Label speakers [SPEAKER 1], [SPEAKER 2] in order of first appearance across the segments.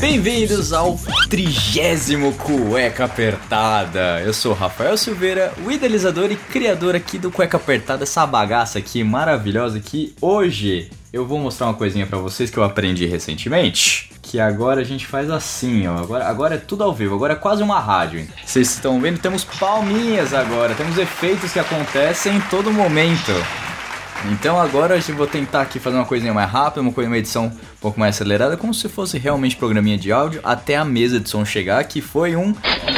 [SPEAKER 1] Bem-vindos ao trigésimo Cueca Apertada. Eu sou o Rafael Silveira, o idealizador e criador aqui do Cueca Apertada, essa bagaça aqui maravilhosa que hoje eu vou mostrar uma coisinha pra vocês que eu aprendi recentemente. Que agora a gente faz assim, ó. Agora, agora é tudo ao vivo, agora é quase uma rádio. Vocês estão vendo? Temos palminhas agora, temos efeitos que acontecem em todo momento. Então agora eu vou tentar aqui fazer uma coisinha mais rápida, uma, coisa, uma edição um pouco mais acelerada, como se fosse realmente programinha de áudio, até a mesa de som chegar, que foi um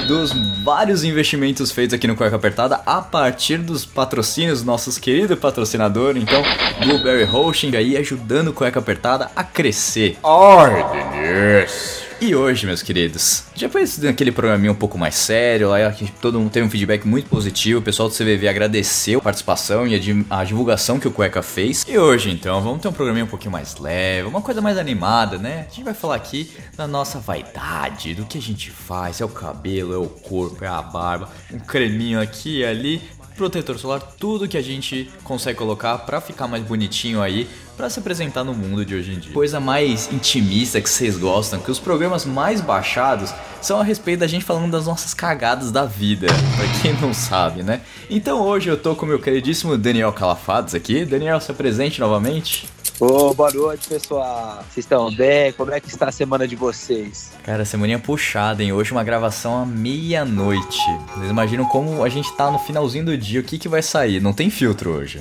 [SPEAKER 1] dos vários investimentos feitos aqui no Cueca Apertada a partir dos patrocínios, nossos queridos patrocinadores, então Blueberry Hosting aí ajudando o Cueca Apertada a crescer. Ordens! E hoje, meus queridos, depois daquele programinha um pouco mais sério, lá que todo mundo teve um feedback muito positivo, o pessoal do CVV agradeceu a participação e a, di- a divulgação que o Cueca fez. E hoje, então, vamos ter um programinha um pouquinho mais leve, uma coisa mais animada, né? A gente vai falar aqui da nossa vaidade, do que a gente faz, é o cabelo, é o corpo, é a barba, um creminho aqui e ali, protetor solar, tudo que a gente consegue colocar pra ficar mais bonitinho aí, pra se apresentar no mundo de hoje em dia. Coisa mais intimista que vocês gostam, que os programas mais baixados são a respeito da gente falando das nossas cagadas da vida, pra quem não sabe, né? Então hoje eu tô com o meu queridíssimo Daniel Calafados aqui. Daniel, se apresente novamente.
[SPEAKER 2] Ô, boa noite, pessoal. Vocês estão bem? Como é que está a semana de vocês?
[SPEAKER 1] Cara, semaninha puxada, hein? Hoje uma gravação à meia-noite. Vocês imaginam como a gente tá no finalzinho do dia, o que que vai sair? Não tem filtro hoje.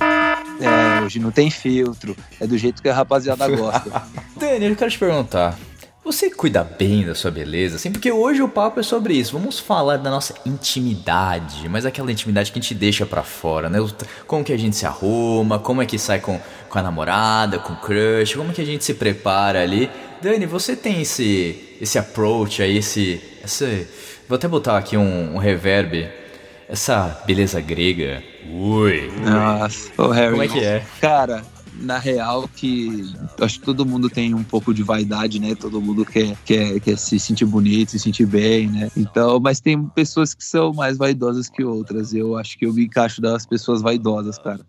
[SPEAKER 2] É, hoje não tem filtro. É do jeito que a rapaziada gosta.
[SPEAKER 1] Dani, eu quero te perguntar. Você cuida bem da sua beleza, assim? Porque hoje o papo é sobre isso. Vamos falar da nossa intimidade, mas aquela intimidade que a gente deixa pra fora, né? Como que a gente se arruma, como é que sai com, com a namorada, com o crush, como que a gente se prepara ali. Dani, você tem esse, esse approach aí, esse, esse... Vou até botar aqui um, um reverb. Essa beleza grega. Ui.
[SPEAKER 2] Nossa, ô Harry.
[SPEAKER 1] Como é que é?
[SPEAKER 2] Cara, na real que acho que todo mundo tem um pouco de vaidade, né? Todo mundo quer, quer, quer se sentir bonito, se sentir bem, né? Então, mas tem pessoas que são mais vaidosas que outras. Eu acho que eu me encaixo das pessoas vaidosas, cara.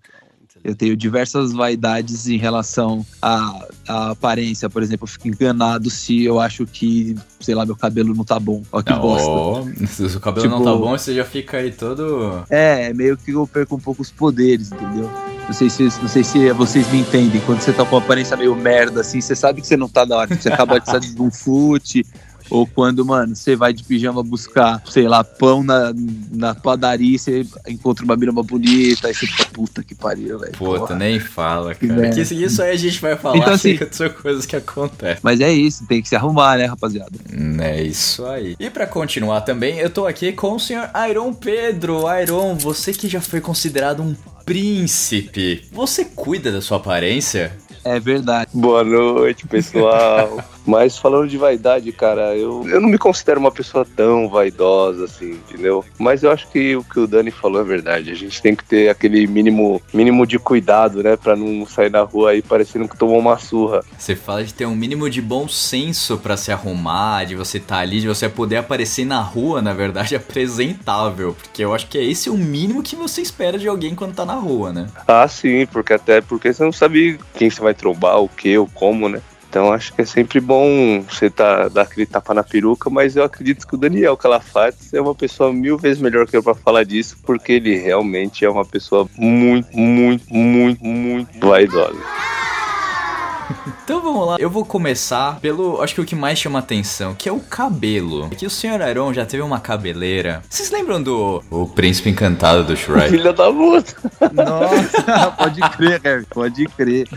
[SPEAKER 2] Eu tenho diversas vaidades em relação à, à aparência, por exemplo, eu fico enganado se eu acho que, sei lá, meu cabelo não tá bom. Ó que bosta.
[SPEAKER 1] Oh, se o cabelo não
[SPEAKER 2] Tipo-
[SPEAKER 1] tá bom, você já fica aí todo.
[SPEAKER 2] É, meio que eu perco um pouco os poderes, entendeu? Não sei se, não sei se vocês me entendem. Quando você tá com uma aparência meio merda, assim, você sabe que você não tá da hora. Você acaba de sair de um fute. Ou quando, mano, você vai de pijama buscar, sei lá, pão na, na padaria e você encontra uma mina bonita. Aí você fica, puta que pariu, velho.
[SPEAKER 1] Puta,
[SPEAKER 2] porra.
[SPEAKER 1] nem fala, cara. Que isso- isso aí a gente vai falar
[SPEAKER 2] Então, assim-
[SPEAKER 1] que são coisas que acontecem.
[SPEAKER 2] Mas é isso, tem que se arrumar, né, rapaziada?
[SPEAKER 1] É isso aí. E pra continuar também, eu tô aqui com o senhor Iron Pedro. Iron, você que já foi considerado um príncipe, você cuida da sua aparência?
[SPEAKER 2] É verdade.
[SPEAKER 3] Boa noite, pessoal. Mas falando de vaidade, cara, eu, eu não me considero uma pessoa tão vaidosa assim, entendeu? Mas eu acho que o que o Dani falou é verdade. A gente tem que ter aquele mínimo, mínimo de cuidado, né? Pra não sair na rua aí parecendo que tomou uma surra.
[SPEAKER 1] Você fala de ter um mínimo de bom senso pra se arrumar, de você estar ali, de você poder aparecer na rua, na verdade, apresentável. Porque eu acho que é esse o mínimo que você espera de alguém quando tá na rua, né?
[SPEAKER 3] Ah, sim, porque até porque você não sabe quem você vai trombar, o que, ou como, né? Então acho que é sempre bom você tá, dar aquele tapa na peruca, mas eu acredito que o Daniel Calafates é uma pessoa mil vezes melhor que eu pra falar disso, porque ele realmente é uma pessoa muito, muito, muito, muito vaidosa.
[SPEAKER 1] Então vamos lá, eu vou começar pelo, acho que o que mais chama atenção, que é o cabelo. Que o senhor Aron já teve uma cabeleira. Vocês lembram do O Príncipe Encantado do Shrek?
[SPEAKER 3] Filha da puta.
[SPEAKER 4] Nossa, pode crer, Harry, pode crer.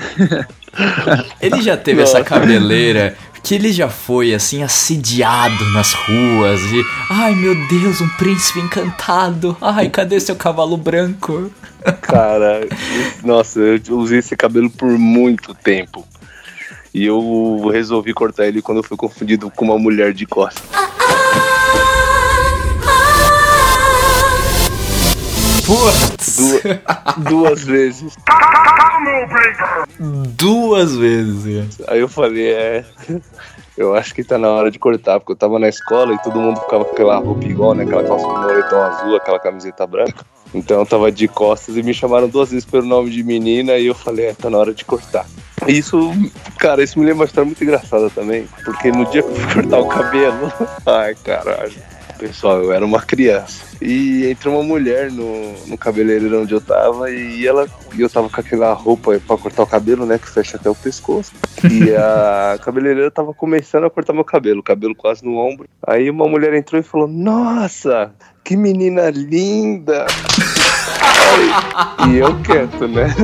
[SPEAKER 1] Ele já teve essa cabeleira que ele já foi assim assediado nas ruas e ai meu Deus, um príncipe encantado. Ai, cadê seu cavalo branco?
[SPEAKER 3] Cara, nossa, eu usei esse cabelo por muito tempo. E eu resolvi cortar ele quando eu fui confundido com uma mulher de costas.
[SPEAKER 1] Putz,
[SPEAKER 3] Du- duas vezes.
[SPEAKER 1] duas vezes.
[SPEAKER 3] Aí eu falei, é. Eu acho que tá na hora de cortar, porque eu tava na escola e todo mundo ficava com aquela roupa igual, né? Aquela calça de moletom azul, aquela camiseta branca. Então eu tava de costas e me chamaram duas vezes pelo nome de menina e eu falei, é, tá na hora de cortar. Isso, cara, isso me lembra uma história muito engraçada também, porque no dia que eu fui cortar o cabelo, ai caralho, pessoal, eu era uma criança. E entrou uma mulher no, no cabeleireiro onde eu tava e ela e eu tava com aquela roupa pra cortar o cabelo, né, que fecha até o pescoço. E a cabeleireira tava começando a cortar meu cabelo, o cabelo quase no ombro. Aí uma mulher entrou e falou: Nossa, que menina linda! E eu quieto, né?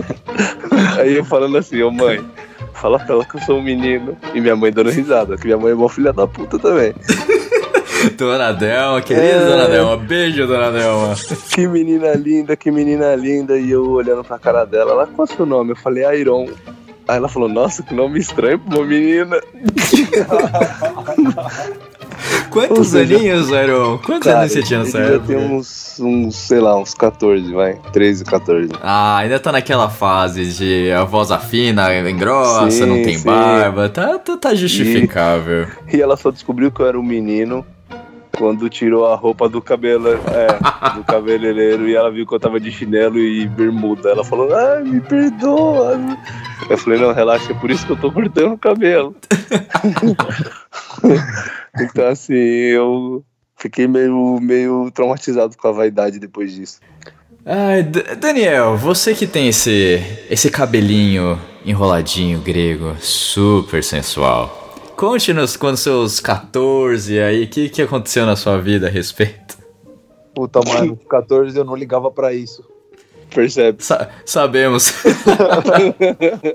[SPEAKER 3] Aí eu falando assim, ô mãe, fala pra ela que eu sou um menino. E minha mãe dando risada, que minha mãe é uma filha da puta também.
[SPEAKER 1] Dona Delma, querida
[SPEAKER 3] É.
[SPEAKER 1] Dona Delma, beijo, Dona Delma.
[SPEAKER 3] Que menina linda, que menina linda. E eu olhando pra cara dela, ela, qual é o seu nome? Eu falei, Airon. Aí ela falou, nossa, que nome estranho pra uma menina.
[SPEAKER 1] Quantos
[SPEAKER 3] seja,
[SPEAKER 1] aninhos, Aron? Quantos
[SPEAKER 3] Cara,
[SPEAKER 1] anos você tinha nessa
[SPEAKER 3] já
[SPEAKER 1] época?
[SPEAKER 3] tem uns, uns, sei lá, uns 14, vai. 13, 14.
[SPEAKER 1] Ah, ainda tá naquela fase de a voz afina, grossa,
[SPEAKER 3] Sim,
[SPEAKER 1] não tem
[SPEAKER 3] sim.
[SPEAKER 1] barba. Tá, tá, tá justificável.
[SPEAKER 3] E ela só descobriu que eu era um menino quando tirou a roupa do cabelo, é, do cabeleireiro e ela viu que eu tava de chinelo e bermuda. Ela falou, ai, me perdoa. Eu falei, não, relaxa, é por isso que eu tô cortando o cabelo. então, assim, eu fiquei meio, meio traumatizado com a vaidade depois disso.
[SPEAKER 1] Ai, D- Daniel, você que tem esse, esse cabelinho enroladinho grego, super sensual. Conte-nos quando seus 14 aí, o que, que aconteceu na sua vida a respeito?
[SPEAKER 2] Puta, mano, com 14 eu não ligava pra isso.
[SPEAKER 3] Percebe?
[SPEAKER 1] Sa- sabemos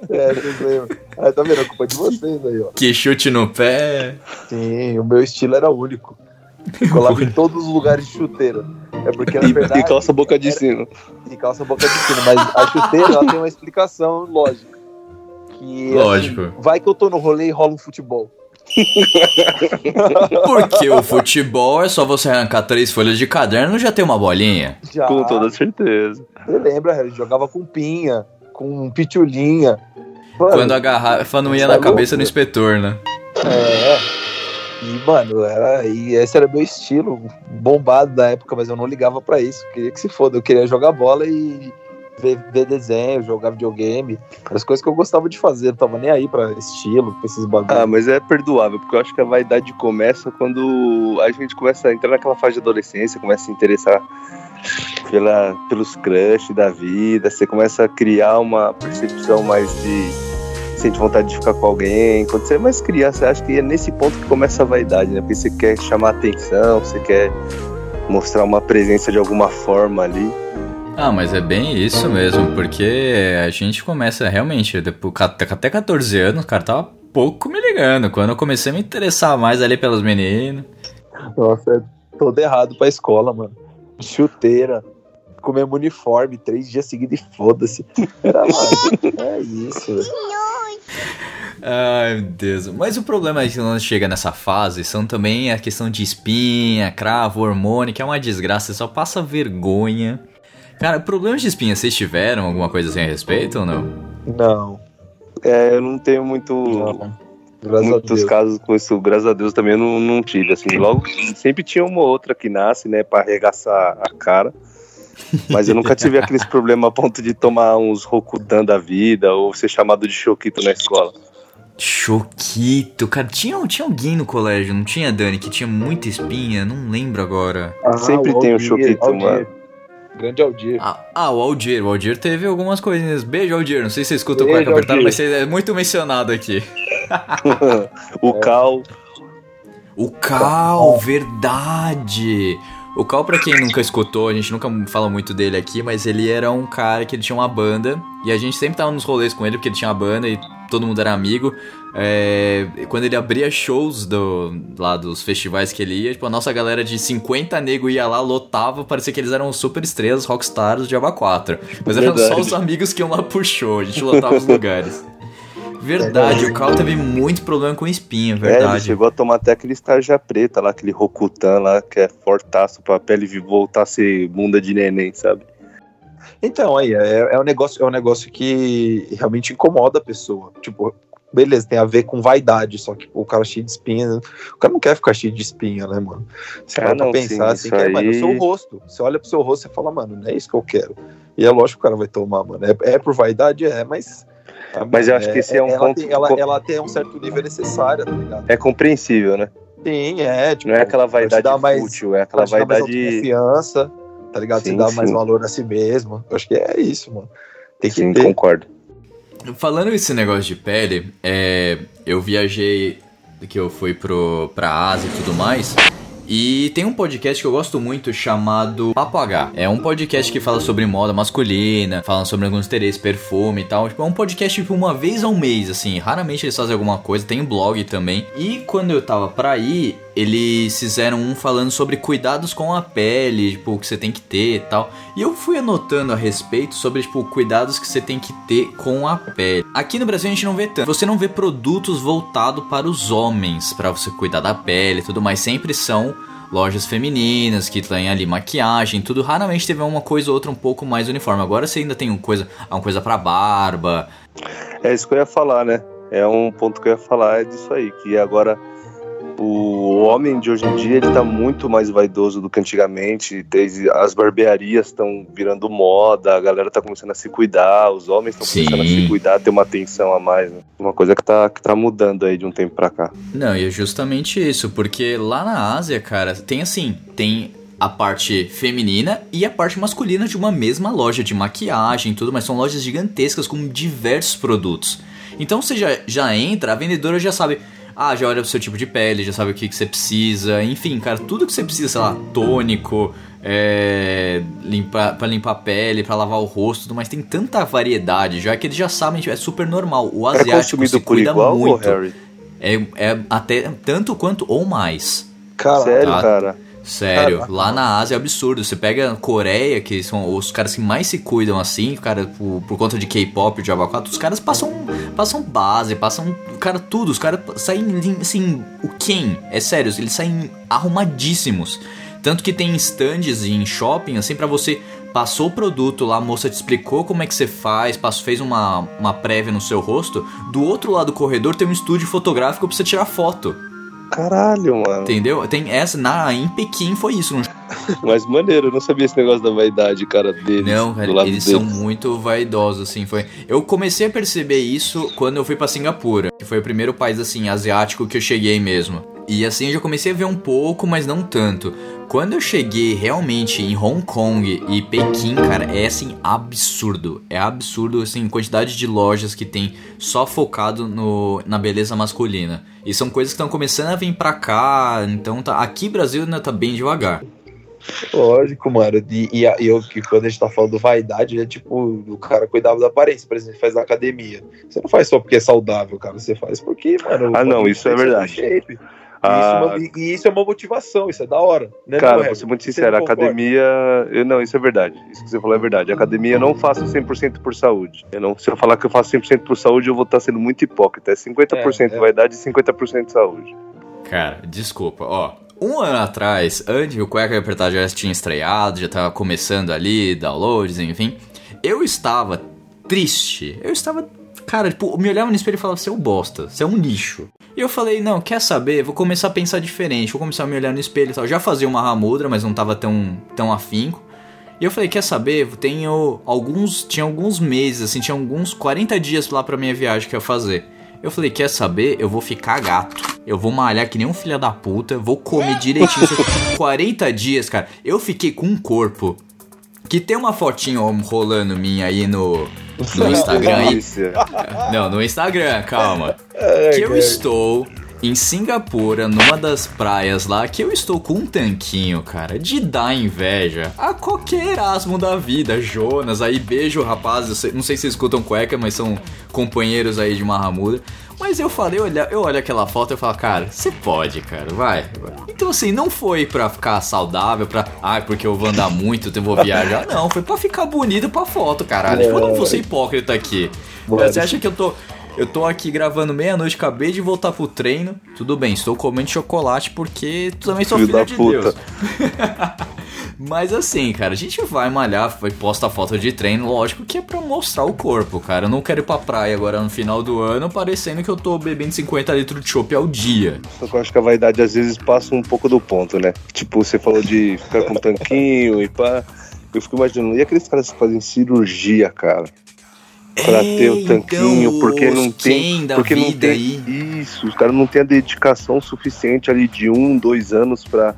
[SPEAKER 2] É, lembram. Ah, tá vendo? A culpa é de vocês aí, ó.
[SPEAKER 1] que chute no pé.
[SPEAKER 2] Sim, o meu estilo era único. Colava em todos os lugares de chuteira. É porque, na verdade,
[SPEAKER 3] e calça boca de sino.
[SPEAKER 2] e calça boca de sino. Mas a chuteira, ela tem uma explicação lógica. Que,
[SPEAKER 1] Lógico.
[SPEAKER 2] assim, vai que eu tô no rolê e rola um futebol.
[SPEAKER 1] Porque o futebol é só você arrancar três folhas de caderno e já tem uma bolinha.
[SPEAKER 2] Já,
[SPEAKER 3] Com toda certeza.
[SPEAKER 2] Você lembra, Harry? Jogava com pinha, com pitulinha. Mano,
[SPEAKER 1] Quando a garrafa não ia na cabeça
[SPEAKER 2] louco?
[SPEAKER 1] do inspetor, né?
[SPEAKER 2] É. E, mano, era, e esse era meu estilo, bombado da época, mas eu não ligava pra isso. Queria que se foda. Eu queria jogar bola e ver, ver desenho, jogar videogame. As coisas que eu gostava de fazer. Eu tava nem aí pra estilo, pra esses bagulhos.
[SPEAKER 3] Ah, mas é perdoável, porque eu acho que a vaidade começa quando a gente começa a entrar naquela fase de adolescência, começa a se interessar pela, pelos crush da vida, você começa a criar uma percepção mais de sente vontade de ficar com alguém. Quando você é mais criança, acho que é nesse ponto que começa a vaidade, né? Porque você quer chamar atenção, você quer mostrar uma presença de alguma forma ali.
[SPEAKER 1] Ah, mas é bem isso mesmo, porque a gente começa realmente, depois, até 14 anos, o cara tava pouco me ligando. Quando eu comecei a me interessar mais ali pelas meninas.
[SPEAKER 2] Nossa, é todo errado pra escola, mano. Chuteira, com mesmo uniforme, três dias seguidos e foda-se. Mano, é isso, velho.
[SPEAKER 1] Ai, meu Deus. Mas o problema é que quando chega nessa fase são também a questão de espinha, cravo, hormônio, que é uma desgraça, você só passa vergonha. Cara, problemas de espinha, vocês tiveram alguma coisa assim a respeito ou não?
[SPEAKER 2] Não,
[SPEAKER 3] É, eu não tenho muito.
[SPEAKER 2] não. Graças
[SPEAKER 3] muitos casos com isso, graças a Deus, também eu não, não tive, assim, logo, sempre tinha uma ou outra que nasce, né, pra arregaçar a cara, mas eu nunca tive aqueles problemas a ponto de tomar uns Rokutan da vida, ou ser chamado de choquito na escola.
[SPEAKER 1] Choquito, cara, tinha, tinha alguém no colégio, não tinha, Dani, que tinha muita espinha? Não lembro agora.
[SPEAKER 2] Ah,
[SPEAKER 3] Sempre tem o
[SPEAKER 2] Aldir,
[SPEAKER 3] choquito, mano.
[SPEAKER 2] Grande Aldir.
[SPEAKER 1] Ah, ah, o Aldir. O Aldir teve algumas coisinhas. Beijo, Aldir. Não sei se você escuta o
[SPEAKER 2] Beijo,
[SPEAKER 1] Cueca Apertada,
[SPEAKER 2] Aldir.
[SPEAKER 1] mas você é muito mencionado aqui.
[SPEAKER 3] o Cal.
[SPEAKER 1] O Cal, verdade. O Cal, pra quem nunca escutou, a gente nunca fala muito dele aqui, mas ele era um cara que ele tinha uma banda e a gente sempre tava nos rolês com ele porque ele tinha uma banda e todo mundo era amigo. É, quando ele abria shows do, lá dos festivais que ele ia, tipo, a nossa galera de 50 nego ia lá, lotava, parecia que eles eram super estrelas, rockstars do Diaba 4. Mas eram só
[SPEAKER 3] Verdade.
[SPEAKER 1] os amigos que iam lá pro show, a gente lotava os lugares. Verdade, o Cal teve muito problema com espinha,
[SPEAKER 3] É, ele
[SPEAKER 1] verdade.
[SPEAKER 3] chegou a tomar até aquele tarja preta lá, aquele Rokutan lá, que é fortaço pra pele voltar a ser bunda de neném, sabe?
[SPEAKER 2] Então, aí, é, é um negócio, é um negócio que realmente incomoda a pessoa. Tipo, beleza, tem a ver com vaidade, só que o cara cheio de espinha. O cara não quer ficar cheio de espinha, né, mano? Você
[SPEAKER 3] Ah,
[SPEAKER 2] vai pra
[SPEAKER 3] não,
[SPEAKER 2] pensar
[SPEAKER 3] sim,
[SPEAKER 2] assim, que é, mano, o
[SPEAKER 3] aí-
[SPEAKER 2] seu rosto. Você olha pro seu rosto e fala, mano, não é isso que eu quero. E é lógico que o cara vai tomar, mano. É, é por vaidade, é, mas.
[SPEAKER 3] Mas eu acho que esse é um
[SPEAKER 2] ela
[SPEAKER 3] ponto-
[SPEAKER 2] Tem, ela, ela tem um certo nível necessário, tá ligado?
[SPEAKER 3] É compreensível, né?
[SPEAKER 2] Sim, é. Tipo,
[SPEAKER 3] Não é aquela
[SPEAKER 2] pra
[SPEAKER 3] vaidade
[SPEAKER 2] mais-
[SPEAKER 3] fútil, é
[SPEAKER 2] pra
[SPEAKER 3] aquela
[SPEAKER 2] dar mais
[SPEAKER 3] vaidade.
[SPEAKER 2] autoconfiança, tá ligado?
[SPEAKER 3] Sim,
[SPEAKER 2] dar mais
[SPEAKER 3] sim.
[SPEAKER 2] valor a si mesmo. Eu acho que é isso, mano. Tem que
[SPEAKER 3] Sim,
[SPEAKER 2] ter.
[SPEAKER 3] concordo.
[SPEAKER 1] Falando esse negócio de pele, é, eu viajei, que eu fui pro, pra Ásia e tudo mais. E tem um podcast que eu gosto muito chamado Papo H. É um podcast que fala sobre moda masculina, fala sobre alguns interesses, perfume e tal. Tipo, é um podcast tipo uma vez ao mês, assim. Raramente eles fazem alguma coisa, tem um blog também. E quando eu tava pra ir, eles fizeram um falando sobre cuidados com a pele, tipo, o que você tem que ter e tal. E eu fui anotando a respeito sobre, tipo, cuidados que você tem que ter com a pele. Aqui no Brasil a gente não vê tanto. Você não vê produtos voltados para os homens, pra você cuidar da pele e tudo mais. Sempre são lojas femininas que tem ali maquiagem, tudo. Raramente teve uma coisa ou outra um pouco mais uniforme. Agora você ainda tem uma coisa, uma coisa pra barba.
[SPEAKER 3] É isso que eu ia falar, né? É um ponto que eu ia falar, é disso aí, que agora o homem de hoje em dia ele tá muito mais vaidoso do que antigamente. Tem- As barbearias estão virando moda, a galera tá começando a se cuidar, os homens estão começando a se cuidar, ter uma atenção a mais, né? Uma coisa que tá, que tá mudando aí de um tempo pra cá.
[SPEAKER 1] Não, e é justamente isso, porque lá na Ásia, cara, tem assim, tem a parte feminina e a parte masculina de uma mesma loja de maquiagem e tudo, mas são lojas gigantescas com diversos produtos. Então você já, já entra, a vendedora já sabe, ah, já olha pro seu tipo de pele, já sabe o que, que você precisa, enfim, cara, tudo que você precisa, sei lá, tônico, é, limpar, pra limpar a pele, pra lavar o rosto, tudo, mas tem tanta variedade já que eles já sabem, é super normal. O
[SPEAKER 3] É
[SPEAKER 1] asiático
[SPEAKER 3] consumido
[SPEAKER 1] se cuida
[SPEAKER 3] igual,
[SPEAKER 1] muito.
[SPEAKER 3] Harry?
[SPEAKER 1] É, é até tanto quanto ou mais.
[SPEAKER 2] Cara,
[SPEAKER 3] Sério,
[SPEAKER 1] tá.
[SPEAKER 3] cara?
[SPEAKER 1] Sério,
[SPEAKER 2] Caraca,
[SPEAKER 1] lá na Ásia é absurdo. Você pega a Coreia, que são os caras que mais se cuidam assim, cara, por, por conta de K-pop, de Java 4, os caras passam, passam base, passam, cara, tudo. Os caras saem, assim, o quem? É sério, eles saem arrumadíssimos. Tanto que tem stands em shopping, assim, pra você passou o produto lá, a moça te explicou como é que você faz, passou, fez uma, uma prévia no seu rosto. Do outro lado do corredor tem um estúdio fotográfico pra você tirar foto.
[SPEAKER 3] Caralho, mano.
[SPEAKER 1] Entendeu? Tem essa, na, em Pequim foi isso, não
[SPEAKER 3] Mas maneiro, eu não sabia esse negócio da vaidade, cara, deles.
[SPEAKER 1] Não, cara,
[SPEAKER 3] do lado
[SPEAKER 1] eles
[SPEAKER 3] deles.
[SPEAKER 1] são muito vaidosos, assim, foi... Eu comecei a perceber isso quando eu fui pra Singapura, que foi o primeiro país, assim, asiático que eu cheguei mesmo. E assim eu já comecei a ver um pouco, mas não tanto. Quando eu cheguei realmente em Hong Kong e Pequim, cara, é assim absurdo. É absurdo assim, a quantidade de lojas que tem só focado no, na beleza masculina. E são coisas que estão começando a vir pra cá, então tá, aqui Brasil ainda tá bem devagar.
[SPEAKER 2] Lógico, mano. E, e, e eu, que quando a gente tá falando vaidade, é tipo, o cara cuidava da aparência, por exemplo, faz na academia. Você não faz só porque é saudável, cara. Você faz porque, mano.
[SPEAKER 3] Ah, não, isso é verdade.
[SPEAKER 2] shape. E,
[SPEAKER 3] Ah,
[SPEAKER 2] isso é uma, e- isso é uma motivação, isso é da hora. Né,
[SPEAKER 3] Cara,
[SPEAKER 2] não,
[SPEAKER 3] vou ser muito
[SPEAKER 2] Você
[SPEAKER 3] sincero, a academia. Eu, não, isso é verdade. Isso que você falou é verdade. A academia eu não faço 100% por saúde. Eu não, se eu falar que eu faço 100% por saúde, eu vou estar sendo muito hipócrita. É 50%
[SPEAKER 2] É, é.
[SPEAKER 3] vaidade e 50% saúde.
[SPEAKER 1] Cara, desculpa, ó. Um ano atrás, antes que o Cueca Apertar já tinha estreado, já tava começando ali, downloads, enfim. Eu estava triste. Eu estava. Cara, tipo, eu me olhava no espelho e falava, seu bosta, você é um lixo. E eu falei, não, quer saber? Vou começar a pensar diferente, vou começar a me olhar no espelho e tal. Já fazia uma ramudra, mas não tava tão, tão afinco. E eu falei, quer saber? Tenho alguns. Tinha alguns meses, assim, tinha alguns 40 dias lá pra minha viagem que eu ia fazer. Eu falei, quer saber? Eu vou ficar gato. Eu vou malhar que nem um filho da puta. Vou comer direitinho. 40 dias, cara. Eu fiquei com um corpo Que tem uma fotinho rolando minha aí no, no Instagram aí. Não, no Instagram, calma.
[SPEAKER 2] É,
[SPEAKER 1] Que eu estou em Singapura, numa das praias lá, que eu estou com um tanquinho, cara, de dar inveja a qualquer Erasmo da vida. Jonas, aí beijo, rapaz. Não sei se vocês escutam cueca, mas são companheiros aí de Mahamudra. Mas eu falei, eu olho, eu olho aquela foto e eu falo, cara, você pode, cara, vai. vai. Então assim, não foi pra ficar saudável, pra. Ai, porque eu vou andar muito, eu vou viajar. Não, foi pra ficar bonito pra foto, caralho. Tipo, eu não vou ser hipócrita aqui. Você acha que eu tô. Eu tô aqui gravando meia-noite, acabei de voltar pro treino. Tudo bem, estou comendo chocolate porque também sou
[SPEAKER 3] Filho
[SPEAKER 1] filho
[SPEAKER 3] da
[SPEAKER 1] de
[SPEAKER 3] puta.
[SPEAKER 1] Deus. Mas assim, cara, a gente vai malhar, vai posta foto de treino, lógico que é pra mostrar o corpo, cara. Eu não quero ir pra praia agora no final do ano parecendo que eu tô bebendo 50 litros de chopp ao dia.
[SPEAKER 3] Só que eu acho que a vaidade às vezes passa um pouco do ponto, né? Tipo, você falou de ficar com um tanquinho e pá. Eu fico imaginando, e aqueles caras que fazem cirurgia, cara? Pra ter o tanquinho, porque não tem. Porque não tem.
[SPEAKER 1] aí.
[SPEAKER 3] Isso, os caras não têm a dedicação suficiente ali de um, dois anos pra,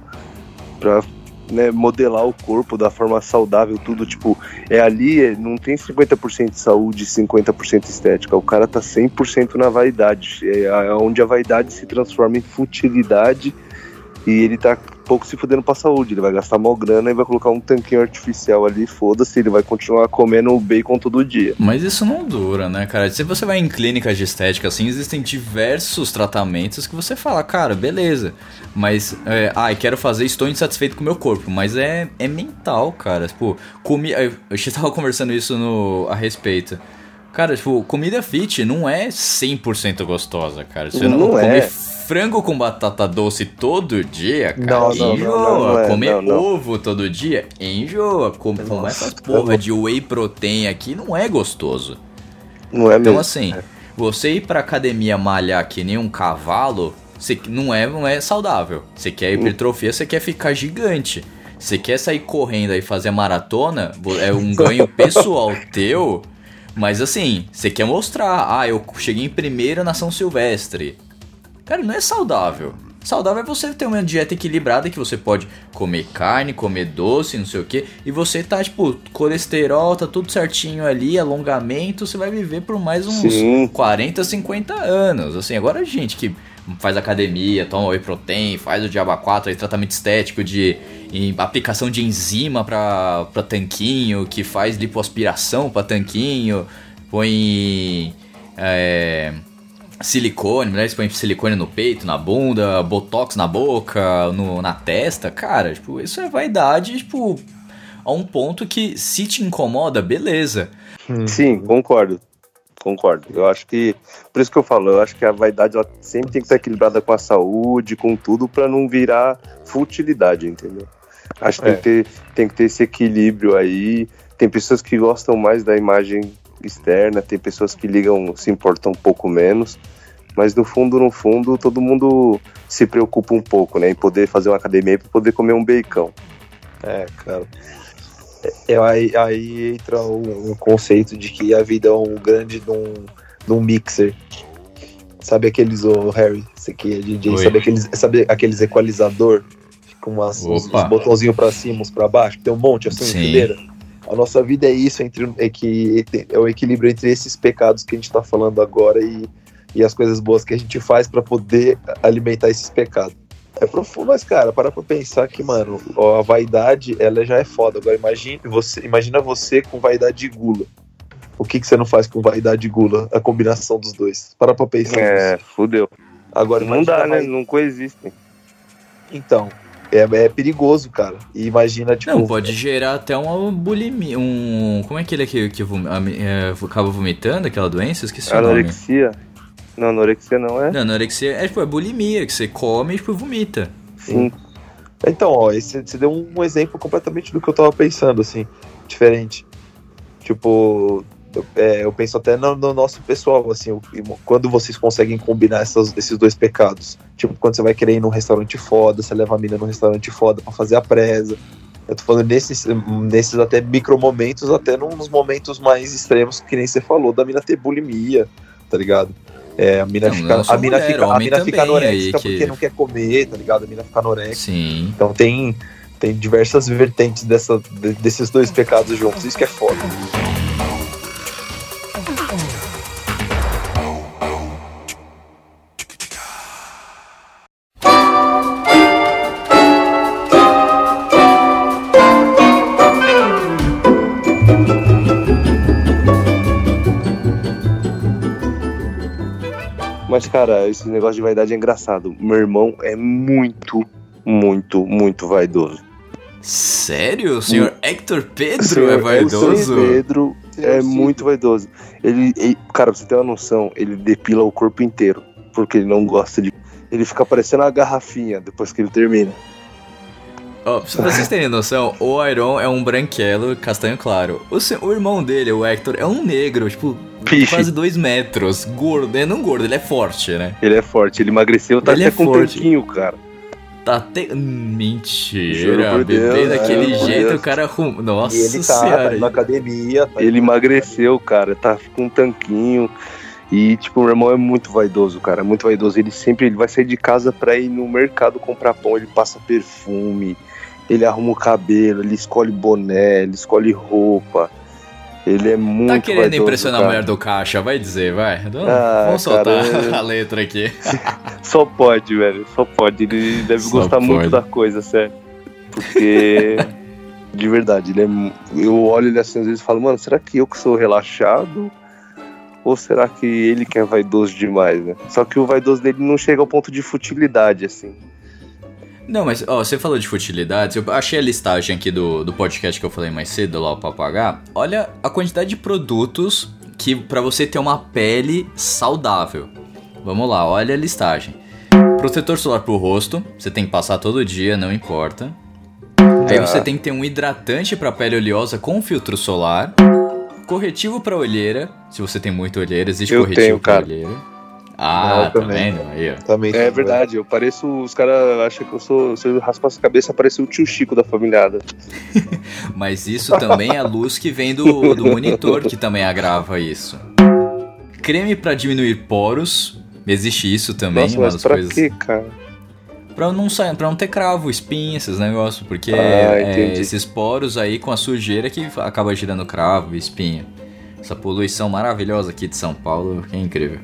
[SPEAKER 3] pra né, modelar o corpo da forma saudável, tudo. Tipo, é ali, é- não tem 50% de saúde e 50% estética. O cara tá 100% na vaidade. É a- onde a vaidade se transforma em futilidade e ele tá pouco se fudendo pra saúde. Ele vai gastar mal grana e vai colocar um tanquinho artificial ali, foda-se, ele vai continuar comendo bacon todo dia.
[SPEAKER 1] Mas isso não dura, né, cara? Se você vai em clínicas de estética, assim, existem diversos tratamentos que você fala, cara, beleza. Mas, é, ai, quero fazer, estou insatisfeito com o meu corpo. Mas é, é mental, cara. Tipo, comi... eu- A gente tava conversando isso no... a respeito. Cara, tipo, comida fit não é 100% gostosa, cara. Você não,
[SPEAKER 3] Não é.
[SPEAKER 1] Frango com batata doce todo dia, cara,
[SPEAKER 2] Não, não,
[SPEAKER 1] enjoa.
[SPEAKER 3] não, é,
[SPEAKER 1] comer ovo todo dia, enjoa. Com- Comer essas porra de whey protein aqui não é gostoso.
[SPEAKER 3] Não é
[SPEAKER 1] Então,
[SPEAKER 3] mesmo?
[SPEAKER 1] assim, você ir pra academia malhar que nem um cavalo, você não é, não é saudável. Você quer hipertrofia, você quer ficar gigante. Você quer sair correndo aí e fazer maratona, é um ganho pessoal teu. Mas assim, você quer mostrar, ah, eu cheguei em primeiro na São Silvestre. Cara, não é saudável. Saudável é você ter uma dieta equilibrada que você pode comer carne, comer doce, não sei o que, e você tá, tipo, colesterol, tá tudo certinho ali, alongamento, você vai viver por mais uns
[SPEAKER 3] Sim.
[SPEAKER 1] 40, 50 anos. Assim, agora a gente que faz academia, toma whey protein, faz o diaba 4, aí, tratamento estético de aplicação de enzima pra, pra tanquinho, que faz lipoaspiração pra tanquinho, põe é, silicone, mulheres põem silicone no peito, na bunda, botox na boca, no, na testa, cara, tipo, isso é vaidade, tipo, a um ponto que se te incomoda, beleza.
[SPEAKER 3] Sim, concordo. Concordo. Eu acho que. Por isso que eu falo, eu acho que a vaidade ela sempre tem que estar equilibrada com a saúde, com tudo, pra não virar futilidade, entendeu? Acho que
[SPEAKER 2] É.
[SPEAKER 3] tem, que ter, tem que ter esse equilíbrio aí. Tem pessoas que gostam mais da imagem externa, tem pessoas que ligam, se importam um pouco menos. Mas no fundo, no fundo, todo mundo se preocupa um pouco, né? Em poder fazer uma academia para poder comer um bacon.
[SPEAKER 2] É, cara. É, aí, aí entra um, um conceito de que a vida é um grande de um, de um mixer. Sabe aqueles, ô Harry, você que é DJ,
[SPEAKER 1] Oi.
[SPEAKER 2] sabe aqueles, sabe aqueles equalizador com umas, uns, uns botãozinhos pra cima, uns pra baixo, que tem um monte assim,
[SPEAKER 1] Sim.
[SPEAKER 2] fileira? A nossa vida é isso, entre, é, que, é o equilíbrio entre esses pecados que a gente tá falando agora e, e as coisas boas que a gente faz pra poder alimentar esses pecados. É profundo, mas, cara, para pra pensar que, mano, ó, a vaidade, ela já é foda. Agora, imagine você, imagina você com vaidade e gula. O que, que você não faz com vaidade e gula? A combinação dos dois. Para pra pensar
[SPEAKER 3] É,
[SPEAKER 2] nisso.
[SPEAKER 3] fudeu.
[SPEAKER 2] Agora,
[SPEAKER 3] Não dá, né?
[SPEAKER 2] vai-
[SPEAKER 3] Não coexistem.
[SPEAKER 2] Então, é, é perigoso, cara. E imagina, tipo...
[SPEAKER 1] Não, pode gerar até uma bulimia, um... Como é que ele é que, que vom- a- é, acaba vomitando aquela doença? Esqueci o nome.
[SPEAKER 3] Anorexia? Não, anorexia não é?
[SPEAKER 1] Não, anorexia é, tipo, é bulimia, que você come e tipo, vomita.
[SPEAKER 3] Sim.
[SPEAKER 2] Então, ó, esse, você deu um exemplo completamente do que eu tava pensando, assim, diferente. Tipo, eu, é, eu penso até no, no nosso pessoal, assim, quando vocês conseguem combinar essas- esses dois pecados. Tipo, quando você vai querer ir num restaurante foda, você leva a mina num restaurante foda pra fazer a presa. Eu tô falando nesses, nesses até micromomentos, até nos momentos mais extremos, que nem você falou, da mina ter bulimia, tá ligado? É, a mina
[SPEAKER 1] Não,
[SPEAKER 2] fica,
[SPEAKER 1] não
[SPEAKER 2] a mina
[SPEAKER 1] mulher,
[SPEAKER 2] fica, a mina fica anoréxica
[SPEAKER 1] que-
[SPEAKER 2] porque não quer comer, tá ligado? A mina fica anoréxica.
[SPEAKER 1] Sim.
[SPEAKER 2] Então tem, Tem diversas vertentes dessa, de- desses dois pecados juntos. Isso que é foda.
[SPEAKER 3] Mas, cara, esse negócio de vaidade é engraçado. Meu irmão é muito, muito, muito vaidoso.
[SPEAKER 1] Sério? O senhor Hector Pedro
[SPEAKER 3] Senhor-
[SPEAKER 1] é
[SPEAKER 3] O
[SPEAKER 1] vaidoso?
[SPEAKER 3] senhor Pedro é
[SPEAKER 2] Sim.
[SPEAKER 3] muito vaidoso. Ele, ele- cara, pra você ter uma noção, ele depila o corpo inteiro. Porque ele não gosta de. Ele fica parecendo uma garrafinha depois que ele termina.
[SPEAKER 1] Ó, pra vocês terem noção, o Iron é um branquelo castanho claro. O, seu- o irmão dele, o Hector, é um negro, tipo,
[SPEAKER 3] Piche.
[SPEAKER 1] quase dois metros. Gordo. É não gordo, ele é forte, né?
[SPEAKER 3] Ele é forte, ele emagreceu, tá
[SPEAKER 1] Ele
[SPEAKER 3] até
[SPEAKER 1] é
[SPEAKER 3] com
[SPEAKER 1] forte.
[SPEAKER 3] tanquinho, cara.
[SPEAKER 1] Tá até. Mentira. Bebê
[SPEAKER 3] Deus,
[SPEAKER 1] daquele
[SPEAKER 3] por
[SPEAKER 1] jeito,
[SPEAKER 3] Deus.
[SPEAKER 1] o cara arruma. Nossa
[SPEAKER 2] E ele tá,
[SPEAKER 1] senhora.
[SPEAKER 2] tá na academia. Tá
[SPEAKER 3] Ele emagreceu, cara, tá com um tanquinho. E, tipo, meu irmão é muito vaidoso, cara, muito vaidoso. Ele sempre ele vai sair de casa pra ir no mercado comprar pão, ele passa perfume, ele arruma o cabelo, ele escolhe boné, ele escolhe roupa. Ele é muito
[SPEAKER 1] Tá querendo
[SPEAKER 3] vaidoso,
[SPEAKER 1] impressionar a
[SPEAKER 3] cara.
[SPEAKER 1] mulher do caixa, vai dizer, vai.
[SPEAKER 3] Ah,
[SPEAKER 1] Vamos soltar
[SPEAKER 3] cara,
[SPEAKER 1] a letra aqui.
[SPEAKER 3] Só pode, velho, só pode. Ele deve
[SPEAKER 1] Só
[SPEAKER 3] gostar muito
[SPEAKER 1] pode.
[SPEAKER 3] da coisa, sério. Porque, de verdade, ele é. Eu olho ele assim às vezes e falo, mano, será que eu que sou relaxado? Ou será que ele que é vaidoso demais, né? Só que o vaidoso dele não chega ao ponto de futilidade, assim.
[SPEAKER 1] Não, mas ó, você falou de futilidades, eu achei a listagem aqui do, do podcast que eu falei mais cedo, lá o Papagá. Olha a quantidade de produtos que pra você ter uma pele saudável. Vamos lá, olha a listagem. Protetor solar pro rosto, você tem que passar todo dia, não importa. Aí
[SPEAKER 3] Tá.
[SPEAKER 1] você tem que ter um hidratante pra pele oleosa com filtro solar. Corretivo pra olheira, se você tem muita olheira, existe
[SPEAKER 3] Eu
[SPEAKER 1] corretivo
[SPEAKER 3] cara.
[SPEAKER 1] olheira. Ah, tá
[SPEAKER 2] também.
[SPEAKER 1] vendo? Aí, ó.
[SPEAKER 2] Também
[SPEAKER 3] É
[SPEAKER 2] tá-
[SPEAKER 3] verdade, eu pareço. Os caras acham que eu sou. Se eu raspar essa cabeça, parece o tio Chico da familiada.
[SPEAKER 1] Mas isso também é a luz que vem do, do monitor que também agrava isso. Creme pra diminuir poros. Existe isso também,
[SPEAKER 3] Nossa,
[SPEAKER 1] uma
[SPEAKER 3] mas
[SPEAKER 1] das
[SPEAKER 3] pra
[SPEAKER 1] coisas.
[SPEAKER 3] quê, cara?
[SPEAKER 1] Pra não, pra não ter cravo, espinha, esses negócios. Porque
[SPEAKER 3] Ah,
[SPEAKER 1] é, esses poros aí com a sujeira que acaba girando cravo, espinha. Essa poluição maravilhosa aqui de São Paulo, que é incrível.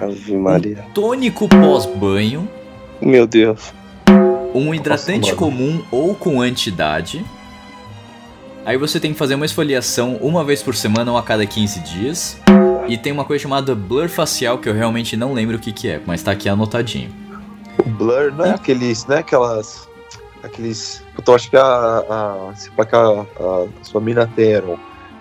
[SPEAKER 3] Ave Maria.
[SPEAKER 1] Tônico pós-banho.
[SPEAKER 3] Meu Deus.
[SPEAKER 1] Um hidratante
[SPEAKER 2] mano.
[SPEAKER 1] comum ou com antidade. Aí você tem que fazer uma esfoliação uma vez por semana ou a cada 15 dias. E tem uma coisa chamada blur facial que eu realmente não lembro o que, que é, mas tá aqui anotadinho.
[SPEAKER 2] O Blur não é aqueles, não é aquelas. Aqueles. Eu acho que a. a se pá que a, a sua mina tem,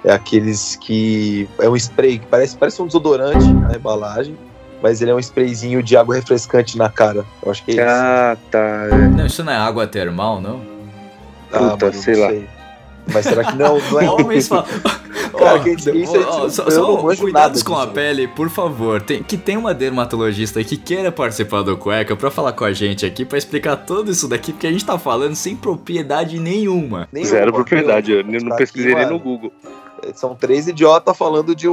[SPEAKER 2] é aqueles que. É um spray que parece, parece um desodorante a embalagem, mas ele é um sprayzinho de água refrescante na cara. Eu acho que é isso.
[SPEAKER 3] Ah, tá.
[SPEAKER 1] Não, isso não é água termal, não?
[SPEAKER 3] puta,
[SPEAKER 2] mano,
[SPEAKER 3] sei
[SPEAKER 2] não
[SPEAKER 3] lá.
[SPEAKER 2] Mas será que não? Não é
[SPEAKER 1] Homens falam.
[SPEAKER 2] Cara,
[SPEAKER 1] Ó,
[SPEAKER 2] que isso aí,
[SPEAKER 1] ó,
[SPEAKER 2] tipo,
[SPEAKER 1] só,
[SPEAKER 2] eu não
[SPEAKER 1] cuidados com a
[SPEAKER 2] disso.
[SPEAKER 1] pele, por favor. Tem, que tem uma dermatologista que queira participar do Cueca pra falar com a gente aqui, pra explicar tudo isso daqui, porque a gente tá falando sem propriedade nenhuma.
[SPEAKER 2] nenhuma,
[SPEAKER 3] Zero propriedade, eu não
[SPEAKER 2] Tá
[SPEAKER 3] pesquisei
[SPEAKER 2] aqui,
[SPEAKER 3] nem no Google.
[SPEAKER 2] São três idiotas falando de,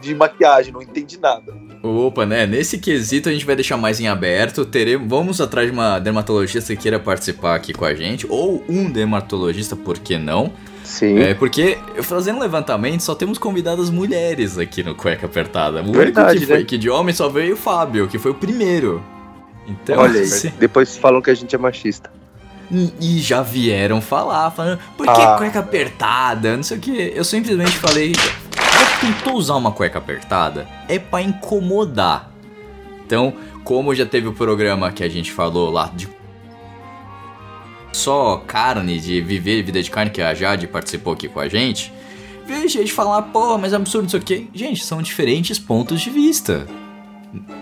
[SPEAKER 2] de maquiagem, não entendi nada.
[SPEAKER 1] Opa, né? Nesse quesito a gente vai deixar mais em aberto. Teremos, vamos atrás de uma dermatologista que queira participar aqui com a gente, ou um dermatologista, por que não?
[SPEAKER 3] Sim.
[SPEAKER 1] É, porque fazendo levantamento só temos convidadas mulheres aqui no Cueca Apertada. O único
[SPEAKER 3] Verdade,
[SPEAKER 1] que foi
[SPEAKER 3] né?
[SPEAKER 1] que de homem só veio o Fábio, que foi o primeiro. Então,
[SPEAKER 3] Olha aí,
[SPEAKER 1] assim,
[SPEAKER 3] depois falam que a gente é machista.
[SPEAKER 1] e já vieram falar, falando, por que
[SPEAKER 2] Ah.
[SPEAKER 1] cueca apertada? Não sei o que. Eu simplesmente falei, tentou usar uma cueca apertada? É pra incomodar. Então, como já teve o programa que a gente falou lá de só carne, de viver vida de carne, que a Jade participou aqui com a gente, veio gente falar, pô, mas é absurdo, não sei o que. Gente, são diferentes pontos de vista.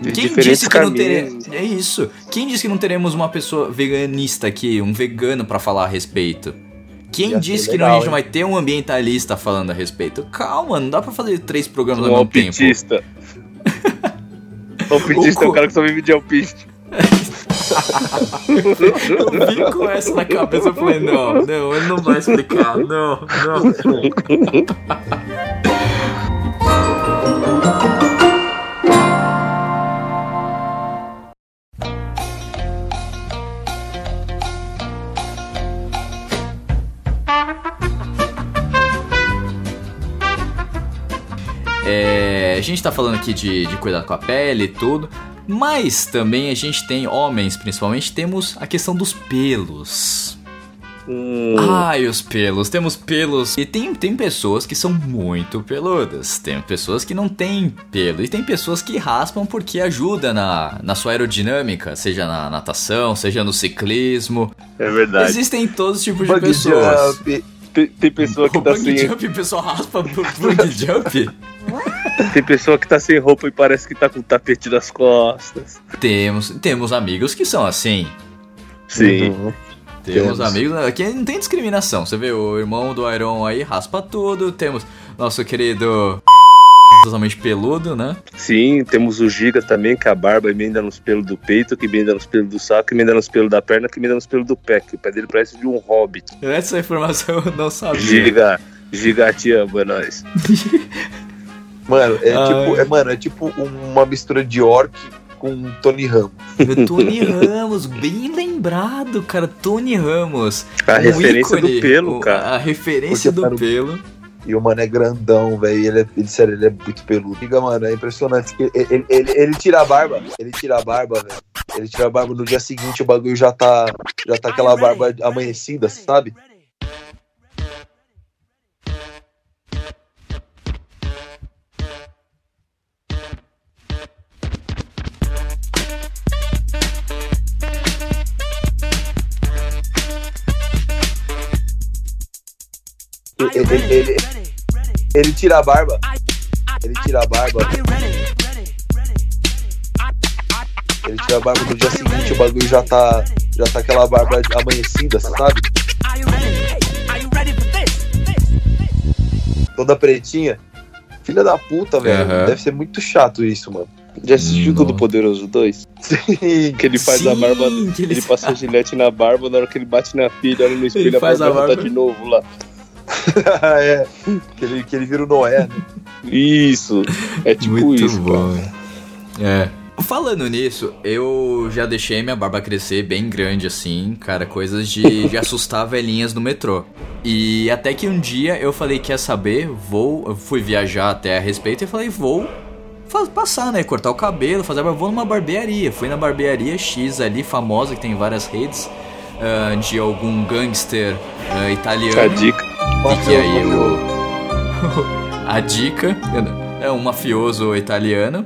[SPEAKER 3] De
[SPEAKER 1] Quem disse que não teremos. É isso. Quem disse que não teremos uma pessoa veganista aqui, um vegano pra falar a respeito? Quem
[SPEAKER 2] Ia
[SPEAKER 1] disse que não, a
[SPEAKER 2] legal,
[SPEAKER 1] gente
[SPEAKER 2] hein?
[SPEAKER 1] vai ter um ambientalista falando a respeito? Calma, não dá pra fazer três programas ao
[SPEAKER 3] Um
[SPEAKER 1] mesmo tempo.
[SPEAKER 3] alpitista. alpitista é o cara que só vive de alpiste.
[SPEAKER 1] Eu vim com essa na cabeça, eu falei, não, não, ele não vai explicar, não, não. a gente tá falando aqui de, de cuidar com a pele e tudo, mas também a gente tem, homens principalmente, temos a questão dos pelos.
[SPEAKER 3] Hum,
[SPEAKER 1] Ai, os pelos, temos pelos. E tem, tem pessoas que são muito peludas, tem pessoas que não têm pelo, e tem pessoas que raspam porque ajuda na, na sua aerodinâmica, seja na natação, seja no ciclismo.
[SPEAKER 3] é verdade.
[SPEAKER 1] Existem todos os tipos de pessoas.
[SPEAKER 2] jump.
[SPEAKER 3] Tem, tem pessoa que
[SPEAKER 1] O
[SPEAKER 3] tá sem.
[SPEAKER 1] jump, o pessoal raspa pro jump?
[SPEAKER 3] Tem pessoa que tá sem roupa e parece que tá com o tapete nas costas.
[SPEAKER 1] Temos, temos amigos que são assim.
[SPEAKER 3] Sim.
[SPEAKER 2] Uhum.
[SPEAKER 1] Temos
[SPEAKER 2] Temos.
[SPEAKER 1] amigos aqui não tem discriminação. Você vê o irmão do Iron aí raspa tudo. Temos nosso querido totalmente peludo, né?
[SPEAKER 3] Sim, temos o Giga também, que a barba emenda nos pelos do peito, que emenda nos pelos do saco, emenda nos pelos da perna, que emenda nos pelos do pé, que o pé dele parece de um hobbit.
[SPEAKER 1] Essa informação eu não sabia.
[SPEAKER 3] Giga, Giga, te amo, é nóis.
[SPEAKER 2] Mano, é
[SPEAKER 1] Ai.
[SPEAKER 2] tipo, é, mano, é tipo uma mistura de orc com Tony Ramos.
[SPEAKER 1] Tony Ramos, bem lembrado, cara. Tony Ramos.
[SPEAKER 3] A
[SPEAKER 1] Um
[SPEAKER 3] referência
[SPEAKER 1] ícone,
[SPEAKER 3] do pelo, cara.
[SPEAKER 1] A referência
[SPEAKER 2] Porque
[SPEAKER 1] do pelo.
[SPEAKER 2] E o mano é grandão, velho. Ele, é, ele, sério, ele é muito peludo. Fica, mano, é impressionante. que Ele, ele, ele, ele tira a barba. Ele tira a barba, velho. Ele tira a barba no dia seguinte, o bagulho já tá. Já tá aquela barba amanhecida, sabe? Ele, ele, ele, tira a barba. Ele tira a barba. Ele tira a barba no dia seguinte, o bagulho já tá. Já tá aquela barba amanhecida, sabe? Toda pretinha. Filha da puta, velho.
[SPEAKER 1] Aham.
[SPEAKER 2] Deve ser muito chato isso, mano.
[SPEAKER 3] Já assistiu
[SPEAKER 1] Nossa.
[SPEAKER 3] Todo Poderoso 2?
[SPEAKER 2] Sim.
[SPEAKER 3] Que ele faz a
[SPEAKER 1] Sim,
[SPEAKER 3] barba.
[SPEAKER 1] que ele-
[SPEAKER 3] Ele passa a gilete na barba, na hora que ele bate na filha, olha no espelho,
[SPEAKER 1] Ele
[SPEAKER 3] a
[SPEAKER 1] faz a
[SPEAKER 3] barba já
[SPEAKER 1] barba.
[SPEAKER 3] tá de novo lá.
[SPEAKER 2] é. Que ele, que ele vira o Noé, né?
[SPEAKER 3] Isso, é tipo
[SPEAKER 1] Muito
[SPEAKER 3] isso,
[SPEAKER 1] bom.
[SPEAKER 3] cara.
[SPEAKER 1] É. Falando nisso, eu já deixei minha barba crescer bem grande assim, cara, coisas de, de assustar velhinhas no metrô. E até que um dia eu falei que ia saber, vou, eu fui viajar até a respeito e falei, vou faz, passar, né, cortar o cabelo, fazer a barba, vou numa barbearia. Fui na barbearia X ali, famosa, que tem várias redes, ah, de algum gangster ah, italiano.
[SPEAKER 3] A dica.
[SPEAKER 1] E que aí o, a dica é um mafioso italiano.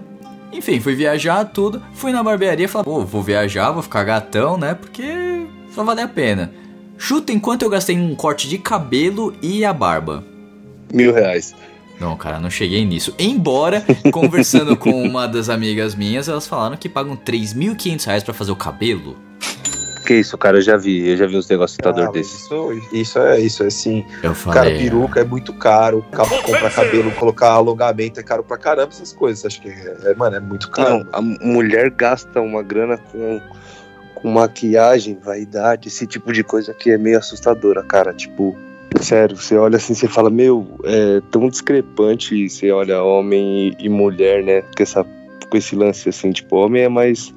[SPEAKER 1] Enfim, fui viajar, tudo. Fui na barbearia e falei, pô, vou viajar, vou ficar gatão, né? Porque só vale a pena. Chuta enquanto eu gastei um corte de cabelo e a barba.
[SPEAKER 3] Mil reais.
[SPEAKER 1] Não, cara, não cheguei nisso. Embora, conversando com uma das amigas minhas, elas falaram que pagam 3.500 reais pra fazer o cabelo.
[SPEAKER 3] Que isso, cara, eu já vi, eu já vi uns negócios
[SPEAKER 2] Ah,
[SPEAKER 3] assustador
[SPEAKER 2] mas
[SPEAKER 3] desses.
[SPEAKER 2] isso, isso é isso, é assim.
[SPEAKER 1] Eu
[SPEAKER 2] Cara,
[SPEAKER 1] falei.
[SPEAKER 2] peruca é muito caro. Cabo- Comprar cabelo, colocar alongamento é caro pra caramba, essas coisas. Acho que é, é, mano, é muito caro.
[SPEAKER 3] Não, a mulher gasta uma grana com, com maquiagem, vaidade, esse tipo de coisa que é meio assustadora, cara. Tipo, sério, você olha assim, você fala, meu, é tão discrepante você olha homem e, e mulher, né? Com, essa, com esse lance assim, tipo, homem é mais.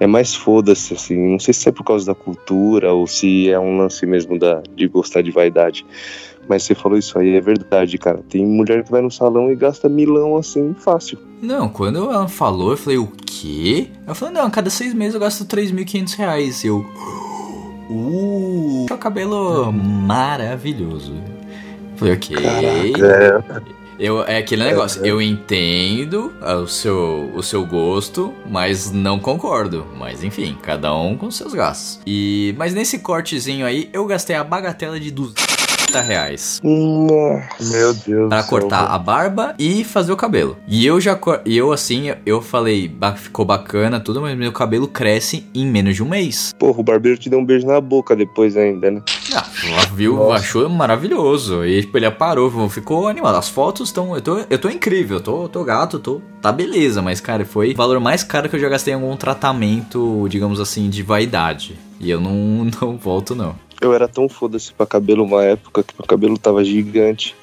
[SPEAKER 3] É mais foda-se, assim. Não sei se é por causa da cultura ou se é um lance mesmo da, de gostar de vaidade. Mas você falou isso aí, é verdade, cara. Tem mulher que vai no salão e gasta milão assim, fácil.
[SPEAKER 1] Não, quando ela falou, eu falei, o quê? Ela falou, não, a cada seis meses eu gasto 3.500 reais. Eu. Uh, seu cabelo maravilhoso. Falei, ok.
[SPEAKER 2] É,
[SPEAKER 1] Eu, é aquele negócio, eu entendo o seu, o seu gosto, mas não concordo. Mas enfim, cada um com seus gastos. E, mas nesse cortezinho aí, eu gastei a bagatela de 200 reais.
[SPEAKER 2] meu Deus.
[SPEAKER 1] Pra cortar a barba e fazer o cabelo. E eu já, e eu assim, eu falei, "Ba- ficou bacana tudo, mas meu cabelo cresce em menos de um mês.
[SPEAKER 3] Porra, o barbeiro te deu um beijo na boca depois ainda, né?
[SPEAKER 1] Ah, viu,
[SPEAKER 2] Nossa.
[SPEAKER 1] achou maravilhoso. E tipo, ele parou, ficou animado. As fotos estão. Eu tô, eu tô incrível, eu tô, tô gato, tô. Tá beleza, mas cara, foi o valor mais caro que eu já gastei em algum tratamento, digamos assim, de vaidade. E eu não, não volto, não.
[SPEAKER 3] Eu era tão foda-se pra cabelo uma época que meu cabelo tava gigante.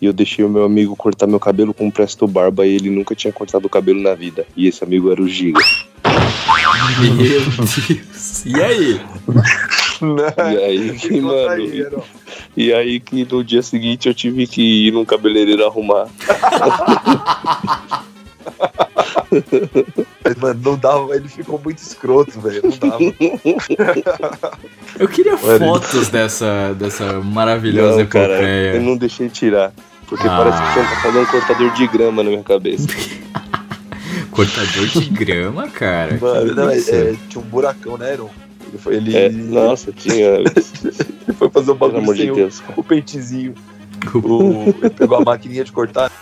[SPEAKER 3] E eu deixei o meu amigo cortar meu cabelo com um presto barba e ele nunca tinha cortado o cabelo na vida. E esse amigo era o Giga.
[SPEAKER 1] Meu Deus. E aí?
[SPEAKER 2] Não,
[SPEAKER 3] E aí,
[SPEAKER 2] ficou
[SPEAKER 3] mano,
[SPEAKER 2] traído,
[SPEAKER 3] E aí que no dia seguinte eu tive que ir num cabeleireiro arrumar.
[SPEAKER 2] Mas, mano, não dava, ele ficou muito escroto, velho. Não dava.
[SPEAKER 1] Eu queria
[SPEAKER 2] Mano,
[SPEAKER 1] fotos dessa, dessa maravilhosa
[SPEAKER 3] Não, cara,
[SPEAKER 1] epopeia.
[SPEAKER 3] eu não deixei tirar. Porque
[SPEAKER 1] Ah.
[SPEAKER 3] parece que tinha passado um cortador de grama na minha cabeça.
[SPEAKER 1] Cortador de grama, cara.
[SPEAKER 2] Mano, não, é, é, tinha um buracão, né, Aaron? Ele foi, ele,
[SPEAKER 3] É, nossa, tinha.
[SPEAKER 2] ele foi fazer um bagulho sem
[SPEAKER 3] de
[SPEAKER 2] o-
[SPEAKER 3] Deus, cara.
[SPEAKER 2] o pentezinho. O, ele pegou a maquininha de cortar.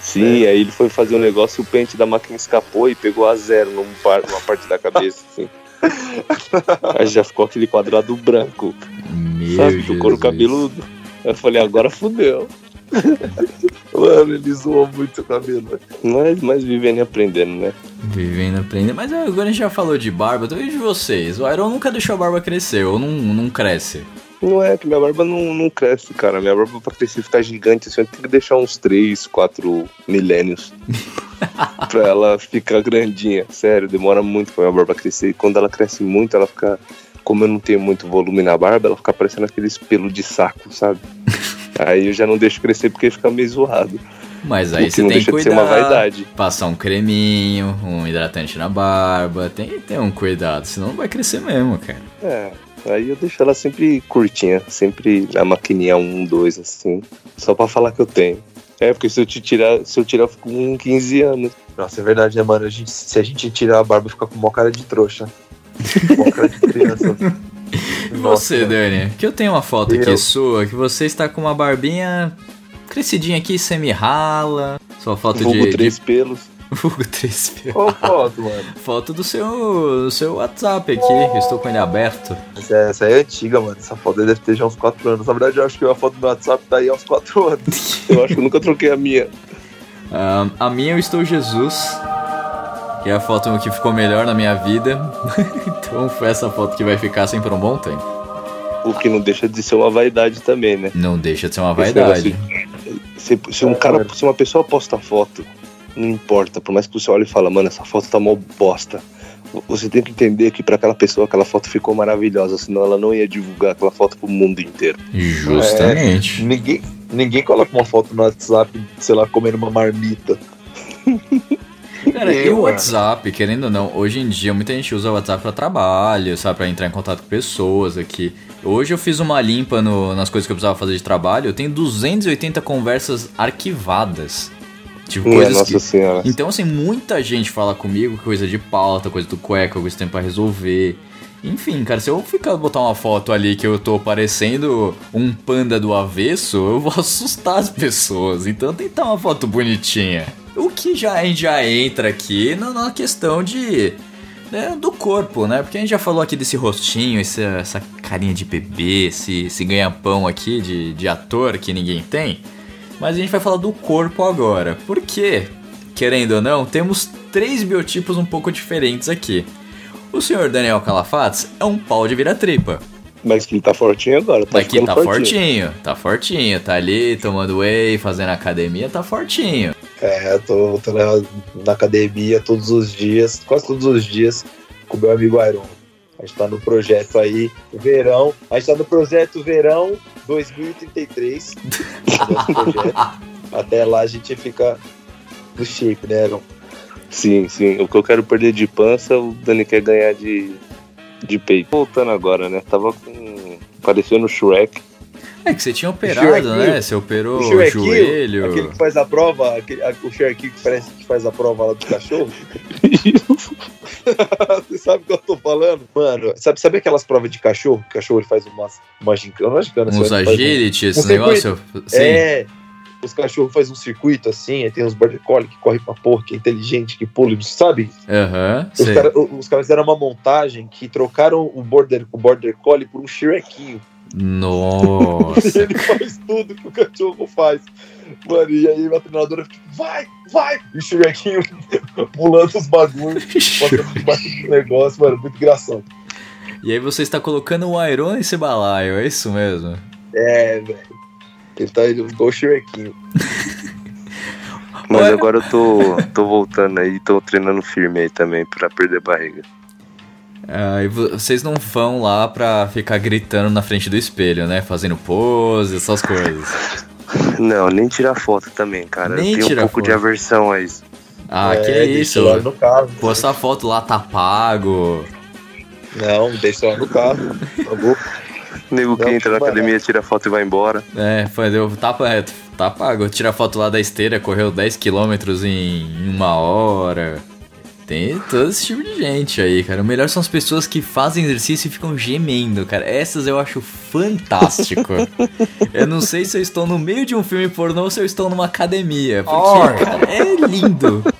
[SPEAKER 3] Sim, aí ele foi fazer um negócio e o pente da máquina escapou e pegou a zero numa parte da cabeça, assim. Aí já ficou aquele quadrado branco,
[SPEAKER 1] Meu
[SPEAKER 3] sabe? Do couro cabeludo. Aí eu falei, agora fudeu.
[SPEAKER 2] Mano, ele zoou muito o cabelo.
[SPEAKER 3] Mas, mas vivendo e aprendendo, né?
[SPEAKER 1] Vivendo, aprendendo. Mas agora a gente já falou de barba, então e de vocês? O Iron nunca deixou a barba crescer, ou não, não cresce.
[SPEAKER 3] Não é que minha barba não, não cresce, cara. Minha barba pra crescer ficar gigante, assim, eu tenho que deixar uns 3, 4 milênios pra ela ficar grandinha. Sério, demora muito pra minha barba crescer. E quando ela cresce muito, ela fica. Como eu não tenho muito volume na barba, ela fica parecendo aqueles pelo de saco, sabe? Aí eu já não deixo crescer porque fica meio zoado.
[SPEAKER 1] Mas aí você tem que cuidar. Passar um creminho, um hidratante na barba, tem que ter um cuidado, senão não vai crescer mesmo, cara.
[SPEAKER 3] É, aí eu deixo ela sempre curtinha, sempre na maquininha 1, 2, assim. Só pra falar que eu tenho. É, porque se eu te tirar, se eu tirar, eu fico com 15 anos.
[SPEAKER 2] Nossa, é verdade, né, mano? A gente, se a gente tirar a barba, fica com uma cara de trouxa. Uma cara de criança.
[SPEAKER 1] E você, Dani? Que eu tenho uma foto aqui
[SPEAKER 2] Eu.
[SPEAKER 1] sua, que você está com uma barbinha crescidinha aqui, semi-rala. Sua foto
[SPEAKER 3] Vulgo
[SPEAKER 1] de...
[SPEAKER 3] três
[SPEAKER 1] de...
[SPEAKER 3] pelos.
[SPEAKER 1] Vulgo pelos.
[SPEAKER 2] Qual foto, mano?
[SPEAKER 1] Foto do seu, do seu WhatsApp aqui, eu estou com ele aberto.
[SPEAKER 2] Essa, essa aí é antiga, mano. Essa foto deve ter já uns 4 anos. Na verdade, eu acho que a foto do meu WhatsApp tá aí há uns 4 anos.
[SPEAKER 3] Eu acho que eu nunca troquei a minha.
[SPEAKER 1] Ah, a minha eu estou Jesus, que é a foto que ficou melhor na minha vida. então foi essa foto que vai ficar sempre um bom tempo.
[SPEAKER 3] O que não deixa de ser uma vaidade também, né?
[SPEAKER 1] Não deixa de ser uma
[SPEAKER 3] Esse
[SPEAKER 1] vaidade.
[SPEAKER 3] Se, se um cara, se uma pessoa posta foto, não importa, por mais que você olhe e fala, mano, essa foto tá mó bosta. Você tem que entender que pra aquela pessoa aquela foto ficou maravilhosa, senão ela não ia divulgar aquela foto pro mundo inteiro.
[SPEAKER 1] Justamente.
[SPEAKER 2] Ninguém, ninguém coloca uma foto no WhatsApp, sei lá, comendo uma marmita.
[SPEAKER 1] Cara, e o WhatsApp, querendo ou não, hoje em dia muita gente usa o WhatsApp pra trabalho, sabe, pra entrar em contato com pessoas aqui. Hoje eu fiz uma limpa no- nas coisas que eu precisava fazer de trabalho, eu tenho 280 conversas arquivadas. Tipo,
[SPEAKER 3] Minha
[SPEAKER 1] coisas
[SPEAKER 3] nossa
[SPEAKER 1] que...
[SPEAKER 3] senhora.
[SPEAKER 1] Então, assim, muita gente fala comigo, coisa de pauta, coisa do cueca, coisa que tem pra resolver. Enfim, cara, se eu ficar botar uma foto ali que eu tô parecendo um panda do avesso, eu vou assustar as pessoas. Então que estar uma foto bonitinha. O que já, a gente já entra aqui na, na questão de. né, do corpo, né? Porque a gente já falou aqui desse rostinho, esse- essa carinha de bebê, esse, esse ganha-pão aqui de, de ator que ninguém tem. Mas a gente vai falar do corpo agora. Por quê? Querendo ou não, temos três biotipos um pouco diferentes aqui. O senhor Daniel Calafates é um pau de vira-tripa.
[SPEAKER 3] Mas que ele tá fortinho agora, tá
[SPEAKER 1] Aqui
[SPEAKER 3] ficando
[SPEAKER 1] tá
[SPEAKER 3] fortinho.
[SPEAKER 1] fortinho, tá fortinho, tá ali tomando whey, fazendo academia, tá fortinho.
[SPEAKER 2] É, eu tô, tô na, na academia todos os dias, quase todos os dias, com o meu amigo Iron. A gente tá no projeto aí, verão. A gente tá no projeto verão 2033. nosso projeto. Até lá a gente fica no shape, né, Iron?
[SPEAKER 3] Sim, sim. O que eu quero perder de pança, o Dani quer ganhar de, de peito. Voltando agora, né? Tava com. parecendo o Shrek.
[SPEAKER 1] É que você tinha operado, né? Você operou o,
[SPEAKER 2] Shrek,
[SPEAKER 1] joelho.
[SPEAKER 2] Aquele que faz a prova, aquele, a- o Sharky que parece que faz a prova lá do cachorro. Você sabe o que eu tô falando? Mano, sabe, sabe aquelas provas de cachorro? O cachorro ele faz umas, uma gincana, uma gincana.
[SPEAKER 1] Uns
[SPEAKER 2] assim, faz um-
[SPEAKER 1] agility, esse
[SPEAKER 2] um
[SPEAKER 1] negócio. Sim.
[SPEAKER 2] É, os cachorros fazem um circuito assim, aí tem uns border collie que corre pra porra, que é inteligente, que pula, sabe?
[SPEAKER 1] Aham.
[SPEAKER 2] Os
[SPEAKER 1] sei.
[SPEAKER 2] caras os caras fizeram uma montagem que trocaram o border, o border collie por um E
[SPEAKER 1] Nossa.
[SPEAKER 2] ele faz tudo que o cachorro faz. Mano, e aí a treinadora fica, vai, vai! E o Shrekinho pulando os bagulhos, passando debaixo do negócio, mano, muito engraçado.
[SPEAKER 1] e aí você está colocando um Iron nesse balaio, é isso mesmo?
[SPEAKER 2] É, velho. Ele tá ele ficou o Shrekinho.
[SPEAKER 3] Mas agora eu tô, tô voltando aí, tô treinando firme aí também pra perder barriga.
[SPEAKER 1] Ah, e vo- vocês não vão lá pra ficar gritando na frente do espelho, né? Fazendo pose, essas coisas.
[SPEAKER 3] Não, nem tirar foto também, cara.
[SPEAKER 1] Nem
[SPEAKER 3] eu tenho um pouco de
[SPEAKER 1] foto.
[SPEAKER 3] aversão a isso.
[SPEAKER 1] Ah, que
[SPEAKER 2] deixa
[SPEAKER 1] isso?
[SPEAKER 2] lá no carro.
[SPEAKER 1] Postar foto lá tá pago.
[SPEAKER 2] Não, deixa lá no carro. Tá bom?
[SPEAKER 3] Nego que entra na
[SPEAKER 2] barato.
[SPEAKER 3] academia, tira foto e vai embora.
[SPEAKER 1] É, foi, deu, tá, é, tá pago. Tira foto lá da esteira, correu 10km em uma hora. Tem todo esse tipo de gente aí, cara. O melhor são as pessoas que fazem exercício e ficam gemendo, cara. Essas eu acho fantástico. eu não sei se eu estou no meio de um filme pornô ou se eu estou numa academia. Porque, cara, é lindo.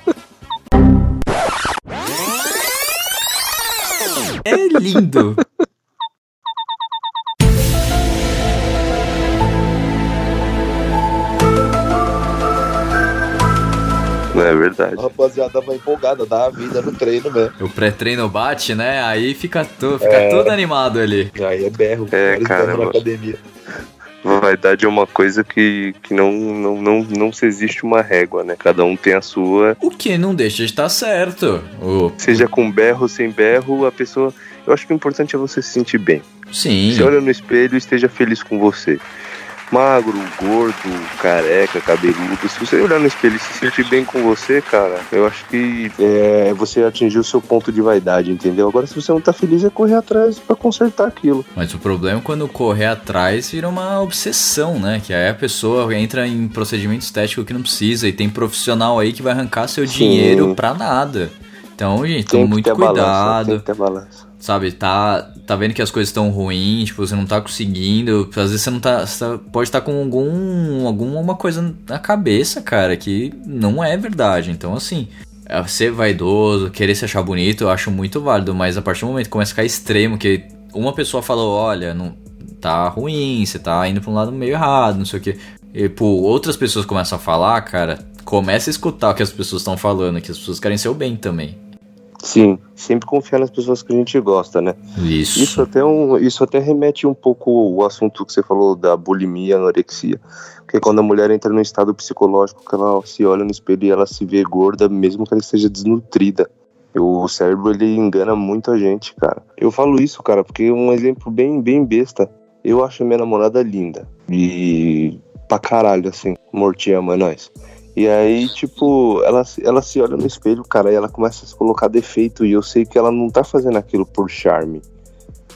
[SPEAKER 1] É lindo.
[SPEAKER 3] É verdade.
[SPEAKER 2] A rapaziada tava empolgada, dá a vida no treino mesmo.
[SPEAKER 1] O pré-treino bate, né? Aí fica, to, fica todo animado ali.
[SPEAKER 2] Aí é berro,
[SPEAKER 3] É, cara,
[SPEAKER 2] na academia.
[SPEAKER 3] Vaidade é uma coisa que, que não, não, não, não se existe uma régua, né? Cada um tem a sua.
[SPEAKER 1] O que não deixa de estar certo. O,
[SPEAKER 3] Seja com berro ou sem berro, a pessoa. Eu acho que o importante é você se sentir bem.
[SPEAKER 1] sim.
[SPEAKER 3] Se olha no espelho e esteja feliz com você. Magro, gordo, careca, cabeludo. Se você olhar no espelho e se sentir bem com você, cara, eu acho que é, você atingiu o seu ponto de vaidade, entendeu? Agora, se você não tá feliz, é correr atrás pra consertar aquilo.
[SPEAKER 1] Mas o problema é quando correr atrás vira uma obsessão, né? Que aí a pessoa entra em procedimento estético que não precisa e tem profissional aí que vai arrancar seu
[SPEAKER 3] Sim.
[SPEAKER 1] dinheiro pra nada. Então, gente,
[SPEAKER 3] Tem
[SPEAKER 1] muito
[SPEAKER 3] ter balança,
[SPEAKER 1] cuidado.
[SPEAKER 3] tem que ter balança.
[SPEAKER 1] Sabe, tá, tá vendo que as coisas estão ruins, tipo, você não tá conseguindo. Às vezes você não tá. Você tá- pode estar com algum, alguma coisa na cabeça, cara, que não é verdade. Então, assim, é, ser vaidoso, querer se achar bonito, eu acho muito válido, mas a partir do momento que começa a ficar extremo, que uma pessoa falou, olha, não tá ruim, você tá indo pra um lado meio errado, não sei o que. E, pô, outras pessoas começam a falar, cara, começa a escutar o que as pessoas estão falando, que as pessoas querem seu bem também.
[SPEAKER 3] Sim, sempre confiar nas pessoas que a gente gosta, né?
[SPEAKER 1] Isso.
[SPEAKER 3] Isso até, um, isso até remete um pouco o assunto que você falou da bulimia, anorexia. Porque quando a mulher entra num estado psicológico que ela se olha no espelho e ela se vê gorda, mesmo que ela esteja desnutrida. O cérebro, ele engana muito a gente, cara. Eu falo isso, cara, porque um exemplo bem, bem besta. Eu acho minha namorada linda. E pra caralho, assim. Morte ama nós. E aí, tipo, ela, ela se olha no espelho, cara, e ela começa a se colocar defeito. E eu sei que ela não tá fazendo aquilo por charme.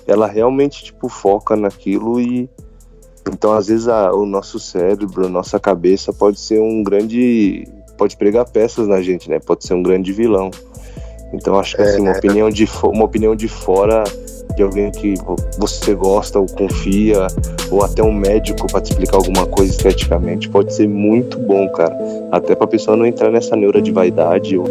[SPEAKER 3] Ela realmente, tipo, foca naquilo e. Então, às vezes, a- o nosso cérebro, a nossa cabeça pode ser um grande. Pode pregar peças na gente, né? Pode ser um grande vilão. Então, acho que, assim, uma opinião de, uma opinião de fora de alguém que vo- você gosta ou confia, ou até um médico pra te explicar alguma coisa esteticamente, pode ser muito bom, cara. Até pra pessoa não entrar nessa neura de vaidade ou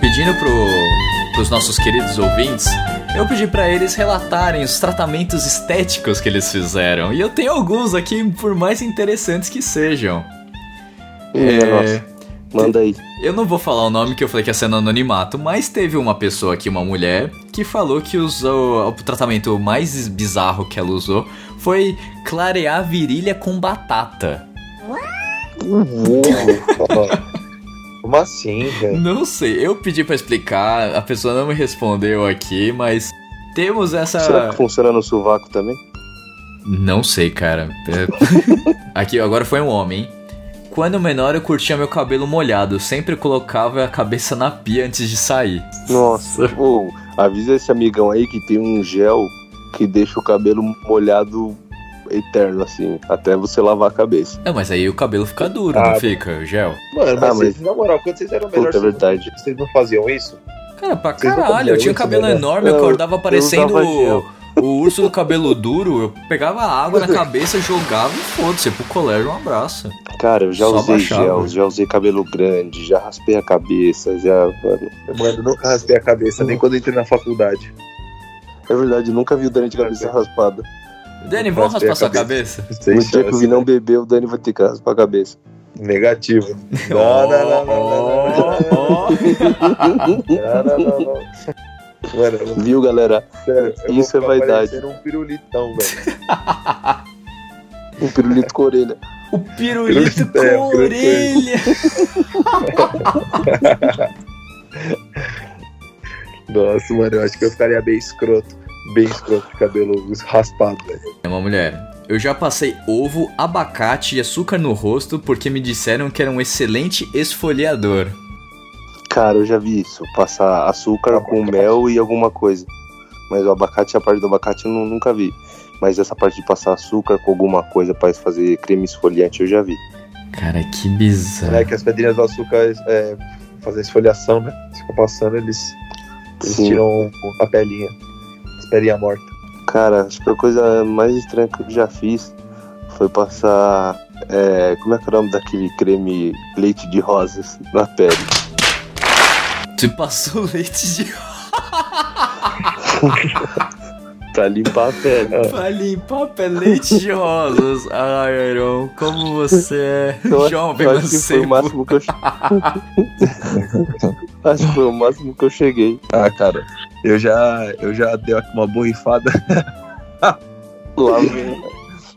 [SPEAKER 1] Pedindo pro, pros nossos queridos ouvintes, eu pedi pra eles relatarem os tratamentos estéticos que eles fizeram. E eu tenho alguns aqui, por mais interessantes que sejam.
[SPEAKER 3] É, nossa. Manda aí.
[SPEAKER 1] Eu não vou falar o nome que eu falei que ia ser no anonimato, mas teve uma pessoa aqui, uma mulher, que falou que usou o tratamento mais bizarro que ela usou foi clarear virilha com batata.
[SPEAKER 2] Como assim, velho?
[SPEAKER 1] Não sei, eu pedi pra explicar, a pessoa não me respondeu aqui, mas temos essa.
[SPEAKER 3] Será que funciona no sovaco também?
[SPEAKER 1] Não sei, cara. É- Aqui, agora foi um homem. hein? Quando menor eu curtia meu cabelo molhado, sempre colocava a cabeça na pia antes de sair.
[SPEAKER 3] Nossa, pô, avisa esse amigão aí que tem um gel que deixa o cabelo molhado eterno, assim, até você lavar a cabeça.
[SPEAKER 1] É, mas aí o cabelo fica duro,
[SPEAKER 2] Ah,
[SPEAKER 1] não fica, o gel?
[SPEAKER 2] Mano, mas,
[SPEAKER 3] Ah, mas-
[SPEAKER 2] vocês, na moral, quando vocês eram melhores,
[SPEAKER 3] é
[SPEAKER 2] vocês,
[SPEAKER 3] verdade.
[SPEAKER 2] não- vocês não faziam isso?
[SPEAKER 1] Cara, pra
[SPEAKER 2] Vocês
[SPEAKER 1] caralho, eu tinha um cabelo
[SPEAKER 2] né?
[SPEAKER 1] enorme, eu acordava parecendo o, o urso do cabelo duro, eu pegava água na cabeça, jogava e foda-se, pro colégio um abraço.
[SPEAKER 3] Cara, eu já
[SPEAKER 1] Só
[SPEAKER 3] usei
[SPEAKER 1] baixava.
[SPEAKER 3] gel, já usei cabelo grande, já raspei a cabeça, já. Mano,
[SPEAKER 2] Mano, eu nunca raspei a cabeça, nem quando eu entrei na faculdade.
[SPEAKER 3] é verdade, nunca vi o Dani de cabeça raspada.
[SPEAKER 1] Dani, vamos raspar sua cabeça?
[SPEAKER 2] Sem
[SPEAKER 3] No dia que o. Vinão beber, o Dani vai ter que raspar a cabeça.
[SPEAKER 2] Negativo. Não, não, não, não, não, não, não. Não, não, não, não. Mano, eu,
[SPEAKER 3] Viu, galera?
[SPEAKER 2] sério,
[SPEAKER 3] Isso é vaidade.
[SPEAKER 2] parecendo um pirulitão, velho.
[SPEAKER 3] Um pirulito com orelha.
[SPEAKER 1] O pirulito com
[SPEAKER 2] É, o pirulito
[SPEAKER 1] orelha.
[SPEAKER 2] Nossa, mano, eu acho que eu ficaria bem escroto. Bem escroto de cabelo raspado, velho.
[SPEAKER 1] É uma mulher. Eu já passei ovo, abacate e açúcar no rosto porque me disseram que era um excelente esfoliador.
[SPEAKER 3] Cara, eu já vi isso. Passar açúcar com mel e alguma coisa. Mas o abacate, a parte do abacate, eu nu- nunca vi. Mas essa parte de passar açúcar com alguma coisa pra fazer creme esfoliante, eu já vi.
[SPEAKER 1] Cara, que bizarro.
[SPEAKER 2] É que as pedrinhas do açúcar é, fazem esfoliação, né? Se fica passando, eles, eles tiram a pelinha. As pelinhas mortas.
[SPEAKER 3] Cara, acho que a coisa mais estranha que eu já fiz foi passar. é, como é que é o nome daquele creme leite de rosas na pele?
[SPEAKER 1] Tu passou leite de
[SPEAKER 3] Pra limpar a pele.
[SPEAKER 1] pra limpar pé leite de rosas. Ai, Iron, como você é
[SPEAKER 3] Eu acho-
[SPEAKER 1] jovem,
[SPEAKER 3] eu acho que foi o máximo que eu Acho que foi o máximo que eu cheguei.
[SPEAKER 2] Ah, cara, eu já, eu já dei uma borrifada.
[SPEAKER 3] Lá vem.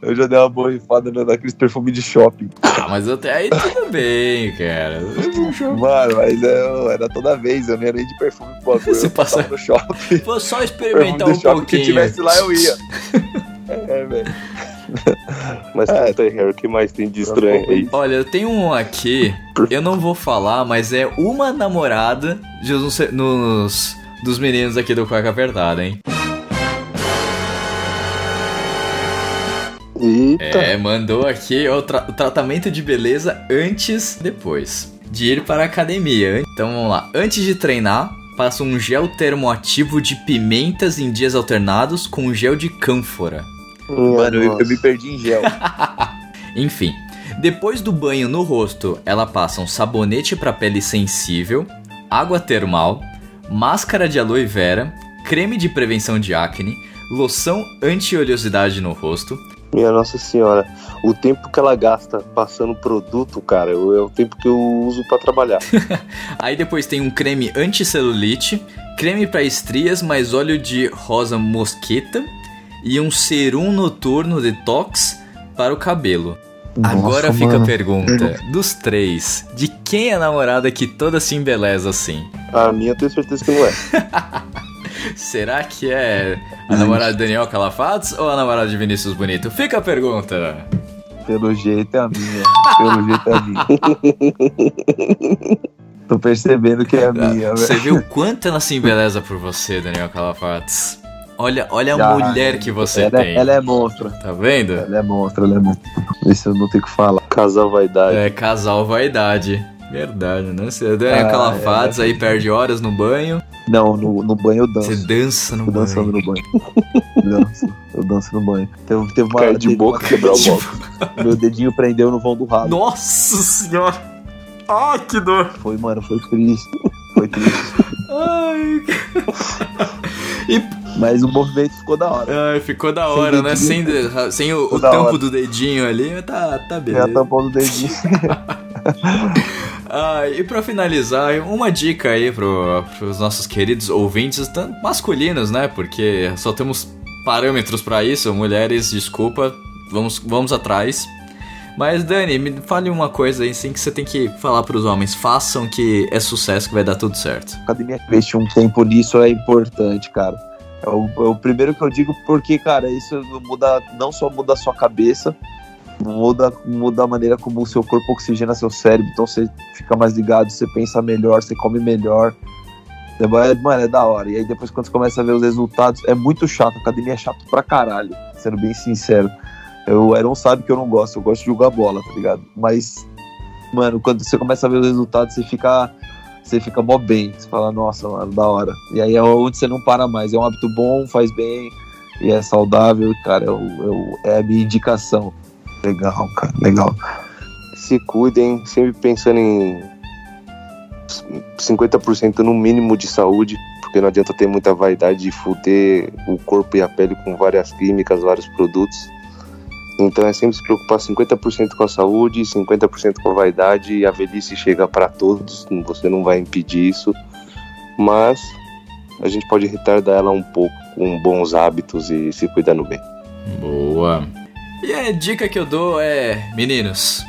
[SPEAKER 2] Eu já dei uma borrifada no- naqueles perfumes de shopping.
[SPEAKER 1] Ah, mas até aí tudo bem, cara.
[SPEAKER 2] Mano, mas eu, era toda vez, eu não ia nem de perfume pro bagulho.
[SPEAKER 1] Você
[SPEAKER 2] eu
[SPEAKER 1] passa-
[SPEAKER 2] no shopping.
[SPEAKER 1] Vou só experimentar um
[SPEAKER 2] shopping,
[SPEAKER 1] pouquinho.
[SPEAKER 2] que tivesse lá eu ia. É, velho.
[SPEAKER 3] Mas
[SPEAKER 2] É.
[SPEAKER 3] aí, Harry, o que mais tem de estranho aí?
[SPEAKER 1] Olha, eu tenho um aqui, eu não vou falar, mas é uma namorada de uns, nos, dos meninos aqui do Cueca Apertada, hein?
[SPEAKER 3] Eita,
[SPEAKER 1] É, mandou aqui o, tra- o tratamento de beleza antes depois de ir para a academia. Então vamos lá. Antes de treinar, passa um gel termoativo de pimentas em dias alternados com gel de cânfora.
[SPEAKER 2] Mano, eu, eu me perdi em gel.
[SPEAKER 1] Enfim, depois do banho no rosto, ela passa um sabonete para pele sensível, água termal, máscara de aloe vera, creme de prevenção de acne, loção anti-oleosidade no rosto,
[SPEAKER 3] Minha Nossa Senhora, o tempo que ela gasta passando produto, cara, é o tempo que eu uso pra trabalhar.
[SPEAKER 1] Aí depois tem um creme anti-celulite, creme para estrias mais óleo de rosa mosqueta e um serum noturno detox para o cabelo. Agora
[SPEAKER 2] Nossa,
[SPEAKER 1] fica a
[SPEAKER 2] mano.
[SPEAKER 1] pergunta, dos três, de quem é a namorada que toda se embeleza assim?
[SPEAKER 3] A minha eu tenho certeza que não é.
[SPEAKER 1] Será que é a namorada de Daniel Calafatos ou a namorada de Vinícius Bonito? Fica a pergunta.
[SPEAKER 2] Pelo jeito é a minha. Pelo jeito é a minha. Tô percebendo que é a minha,
[SPEAKER 1] Você
[SPEAKER 2] velho.
[SPEAKER 1] viu o quanto ela se embeleza por você, Daniel Calafatos? Olha, olha a
[SPEAKER 2] Já,
[SPEAKER 1] mulher que você
[SPEAKER 2] ela,
[SPEAKER 1] tem.
[SPEAKER 2] ela é monstro.
[SPEAKER 1] Tá vendo?
[SPEAKER 2] Ela é monstro, ela é monstro. Isso eu não tenho o que falar.
[SPEAKER 3] Casal vaidade.
[SPEAKER 1] É, casal vaidade. Verdade, né? Você Daniel
[SPEAKER 2] Ah,
[SPEAKER 1] Calafatos aí perde horas no banho.
[SPEAKER 2] Não, no, no banho eu danço.
[SPEAKER 1] Você dança no
[SPEAKER 2] Tô dançando
[SPEAKER 1] banho.
[SPEAKER 2] no banho. danço. Eu danço no banho. Teve, teve uma.
[SPEAKER 3] Cair de boca, quebrar o móvel.
[SPEAKER 2] Meu dedinho prendeu no vão do rabo.
[SPEAKER 1] Nossa senhora! Ai, que dor!
[SPEAKER 2] Foi, mano, foi triste. Foi triste.
[SPEAKER 1] Ai,
[SPEAKER 2] Mas o movimento ficou da hora.
[SPEAKER 1] ai ficou da hora, né? Sem, de- sem o, o
[SPEAKER 2] da
[SPEAKER 1] tampo do dedinho ali, mas tá, tá
[SPEAKER 2] a
[SPEAKER 1] beleza.
[SPEAKER 2] tampão do dedinho.
[SPEAKER 1] Ah, e pra finalizar, uma dica aí pro, pros nossos queridos ouvintes, tanto masculinos, né? Porque só temos parâmetros pra isso, mulheres, desculpa, vamos, vamos atrás. Mas Dani, me fale uma coisa aí, assim, que você tem que falar pros homens, façam que é sucesso, que vai dar tudo certo.
[SPEAKER 2] A academia investir um tempo nisso é importante, cara. É o, é o primeiro que eu digo porque, cara, isso muda, não só muda a sua cabeça, muda, muda a maneira como o seu corpo oxigena seu cérebro. Então você fica mais ligado, você pensa melhor, você come melhor. É, mano, é da hora. E aí depois quando você começa a ver os resultados, é muito chato. A academia é chato pra caralho, sendo bem sincero. Eu, o Aaron sabe que eu não gosto, eu gosto de jogar bola, tá ligado? Mas, mano, quando você começa a ver os resultados, você fica você fica mó bem. Você fala, nossa, mano, da hora. E aí é onde você não para mais. É um hábito bom, faz bem e é saudável, cara. É, o- é é a minha indicação. Legal, cara, legal.
[SPEAKER 3] Se cuidem, sempre pensando em 50% no mínimo de saúde, porque não adianta ter muita vaidade e fuder o corpo e a pele com várias químicas, vários produtos. Então é sempre se preocupar 50% com a saúde, 50% com a vaidade e a velhice chega para todos, você não vai impedir isso. Mas a gente pode retardar ela um pouco com bons hábitos e se cuidando bem.
[SPEAKER 1] Boa. E a dica que eu dou é, meninos,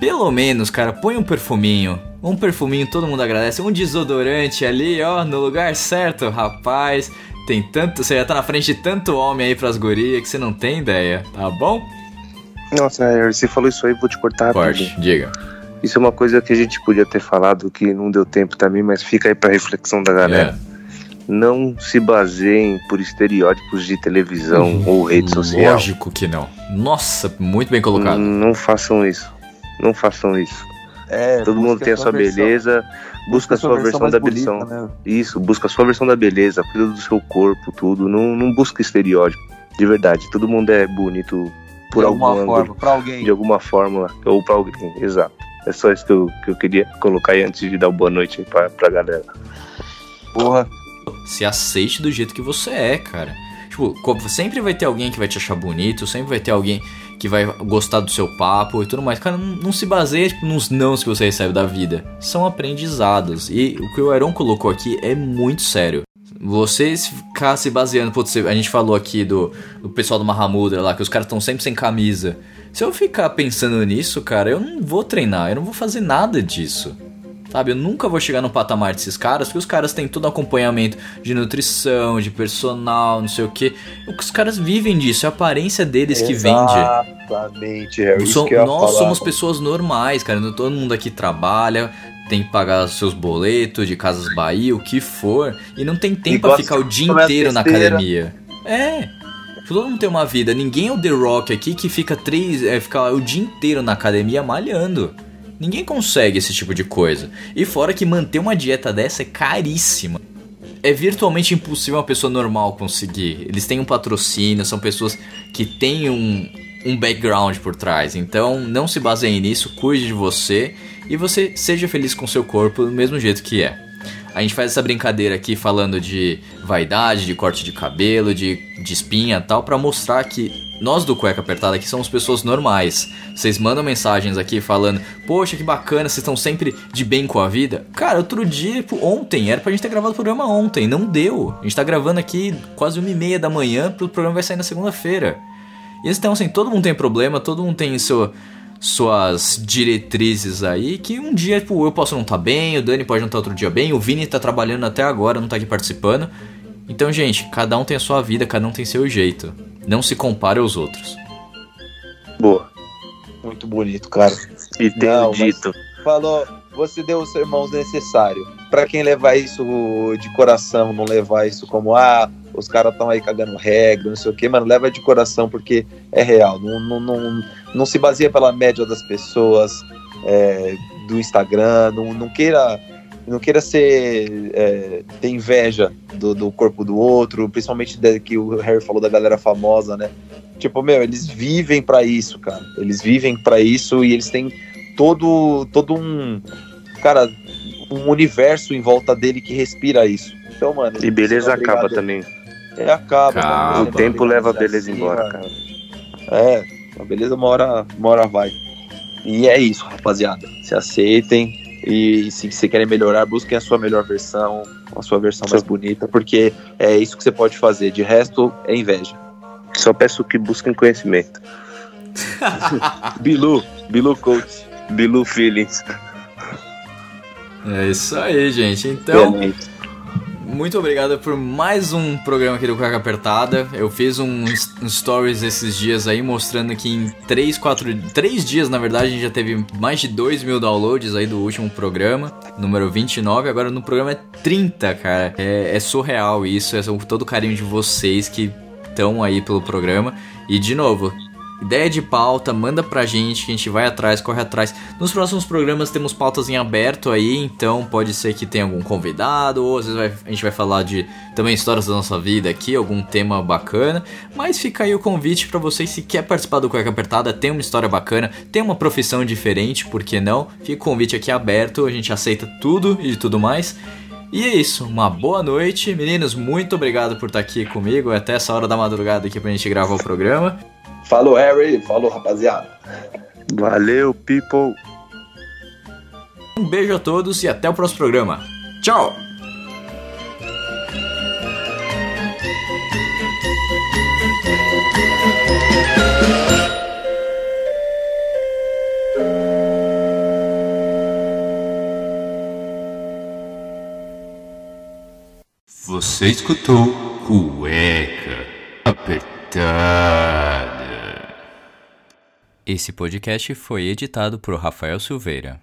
[SPEAKER 1] pelo menos, cara, põe um perfuminho. Um perfuminho todo mundo agradece. Um desodorante ali, ó, no lugar certo, rapaz. Tem tanto. Você já tá na frente de tanto homem aí pras gurias que você não tem ideia, tá bom?
[SPEAKER 3] Nossa, você falou isso aí, vou te cortar
[SPEAKER 1] Forte,
[SPEAKER 3] rapidinho.
[SPEAKER 1] diga.
[SPEAKER 3] Isso é uma coisa que a gente podia ter falado que não deu tempo também, mas fica aí pra reflexão da galera.
[SPEAKER 1] É.
[SPEAKER 3] Não se baseiem por estereótipos de televisão ou rede social.
[SPEAKER 1] Lógico que não. Nossa, muito bem colocado.
[SPEAKER 3] Não façam isso. Não façam isso.
[SPEAKER 2] É,
[SPEAKER 3] Todo mundo
[SPEAKER 2] busca
[SPEAKER 3] tem a sua
[SPEAKER 2] versão-
[SPEAKER 3] beleza, busca a sua versão
[SPEAKER 2] mais
[SPEAKER 3] da
[SPEAKER 2] bonita,
[SPEAKER 3] versão.
[SPEAKER 2] né?
[SPEAKER 3] Isso, busca a sua versão da beleza, cuida do seu corpo, tudo. Não, não busca estereótipo. De verdade, todo mundo é bonito por algum
[SPEAKER 2] alguma
[SPEAKER 3] ângulo,
[SPEAKER 2] forma, pra alguém.
[SPEAKER 3] de alguma forma, ou pra alguém. Exato. É só isso que eu, que eu queria colocar aí antes de dar boa noite aí pra, pra galera.
[SPEAKER 2] Porra,
[SPEAKER 1] Se aceite do jeito que você é, cara. Tipo, sempre vai ter alguém que vai te achar bonito, sempre vai ter alguém que vai gostar do seu papo e tudo mais. Cara, não, não se baseia tipo, nos nãos que você recebe da vida. São aprendizados. E o que o Aaron colocou aqui é muito sério. Você se ficar se baseando, putz, a gente falou aqui do, do pessoal do Mahamudra lá, que os caras estão sempre sem camisa. Se eu ficar pensando nisso, cara, eu não vou treinar, eu não vou fazer nada disso. Sabe, eu nunca vou chegar no patamar desses caras, porque os caras têm todo acompanhamento de nutrição, de personal, não sei o que. Os caras vivem disso, é a aparência deles que vende.
[SPEAKER 2] Exatamente, Harry. Isso
[SPEAKER 1] Som-
[SPEAKER 2] que eu
[SPEAKER 1] nós
[SPEAKER 2] falar.
[SPEAKER 1] somos pessoas normais, cara. não- Todo mundo aqui trabalha, tem que pagar seus boletos de Casas Bahia, o que for, e não tem tempo pra ficar o dia inteiro na academia. É. Todo mundo tem uma vida. Ninguém é o The Rock aqui que fica três, é, fica o dia inteiro na academia malhando. Ninguém consegue esse tipo de coisa. E fora que manter uma dieta dessa é caríssima. É virtualmente impossível uma pessoa normal conseguir. Eles têm um patrocínio, são pessoas que têm um, um background por trás. Então não se baseiem nisso, cuide de você e você seja feliz com seu corpo do mesmo jeito que é. A gente faz essa brincadeira aqui falando de vaidade, de corte de cabelo, de, de espinha tal, pra mostrar que nós do Cueca Apertada aqui somos pessoas normais. Vocês mandam mensagens aqui falando, poxa, que bacana, vocês estão sempre de bem com a vida. Cara, outro dia, tipo, ontem, era pra gente ter gravado o programa ontem, não deu. A gente tá gravando aqui quase uma e meia da manhã, o programa vai sair na segunda-feira. E então, assim, todo mundo tem problema, todo mundo tem seu, suas diretrizes aí, que um dia, tipo, eu posso não estar bem, o Dani pode não estar outro dia bem, o Vini tá trabalhando até agora, não tá aqui participando. Então, gente, cada um tem a sua vida, cada um tem seu jeito. Não se compare aos outros.
[SPEAKER 3] Boa.
[SPEAKER 2] Muito bonito, cara.
[SPEAKER 3] E tenho
[SPEAKER 2] Não,
[SPEAKER 3] dito.
[SPEAKER 2] Falou, você deu os sermãos necessários. Pra quem levar isso de coração, não levar isso como, ah, os caras estão aí cagando regra, não sei o que, mano, leva de coração porque é real. Não, não, não, não se baseia pela média das pessoas é, do Instagram, não, não queira. Não queira ser. é, ter inveja do, do corpo do outro, principalmente da- que o Harry falou da galera famosa, né? Tipo, meu, eles vivem pra isso, cara. Eles vivem pra isso e eles têm todo, todo um. Cara, um universo em volta dele que respira isso. Então, mano.
[SPEAKER 3] E beleza acaba também.
[SPEAKER 2] É, acaba.
[SPEAKER 1] Acaba.
[SPEAKER 2] mano.
[SPEAKER 3] O tempo leva a beleza
[SPEAKER 2] assim,
[SPEAKER 3] embora, cara.
[SPEAKER 2] É, a beleza uma hora, uma hora vai. E é isso, rapaziada. Se aceitem. E se você querem melhorar, busquem a sua melhor versão, a sua versão mais bonita, porque é isso que você pode fazer. De resto, é inveja.
[SPEAKER 3] Só peço que busquem conhecimento.
[SPEAKER 2] Bilu, Bilu Coach.
[SPEAKER 3] Bilu Feelings.
[SPEAKER 1] É isso aí, gente. Então, muito obrigado por mais um programa aqui do Cueca Apertada. Eu fiz um, um stories esses dias aí mostrando que em 3, 4, 3 dias, na verdade, a gente já teve mais de 2 mil downloads aí do último programa, número 29. Agora no programa é 30, cara. É, é surreal isso, é todo o carinho de vocês que estão aí pelo programa. E de novo, Ideia de pauta, manda pra gente que a gente vai atrás, corre atrás. Nos próximos programas temos pautas em aberto aí, então pode ser que tenha algum convidado, ou às vezes vai- a gente vai falar de também histórias da nossa vida aqui, algum tema bacana. Mas fica aí o convite pra vocês, se quer participar do Cueca Apertada, tem uma história bacana, tem uma profissão diferente, por que não? Fica o convite aqui aberto, a gente aceita tudo e tudo mais. E é isso, uma boa noite. Meninos, muito obrigado por estar aqui comigo até essa hora da madrugada aqui pra gente gravar o programa.
[SPEAKER 2] Falou, Harry. Falou, rapaziada.
[SPEAKER 3] Valeu, people.
[SPEAKER 1] Um beijo a todos e até o próximo programa. Tchau! Você escutou cueca apertar.
[SPEAKER 5] Esse podcast foi editado por Rafael Silveira.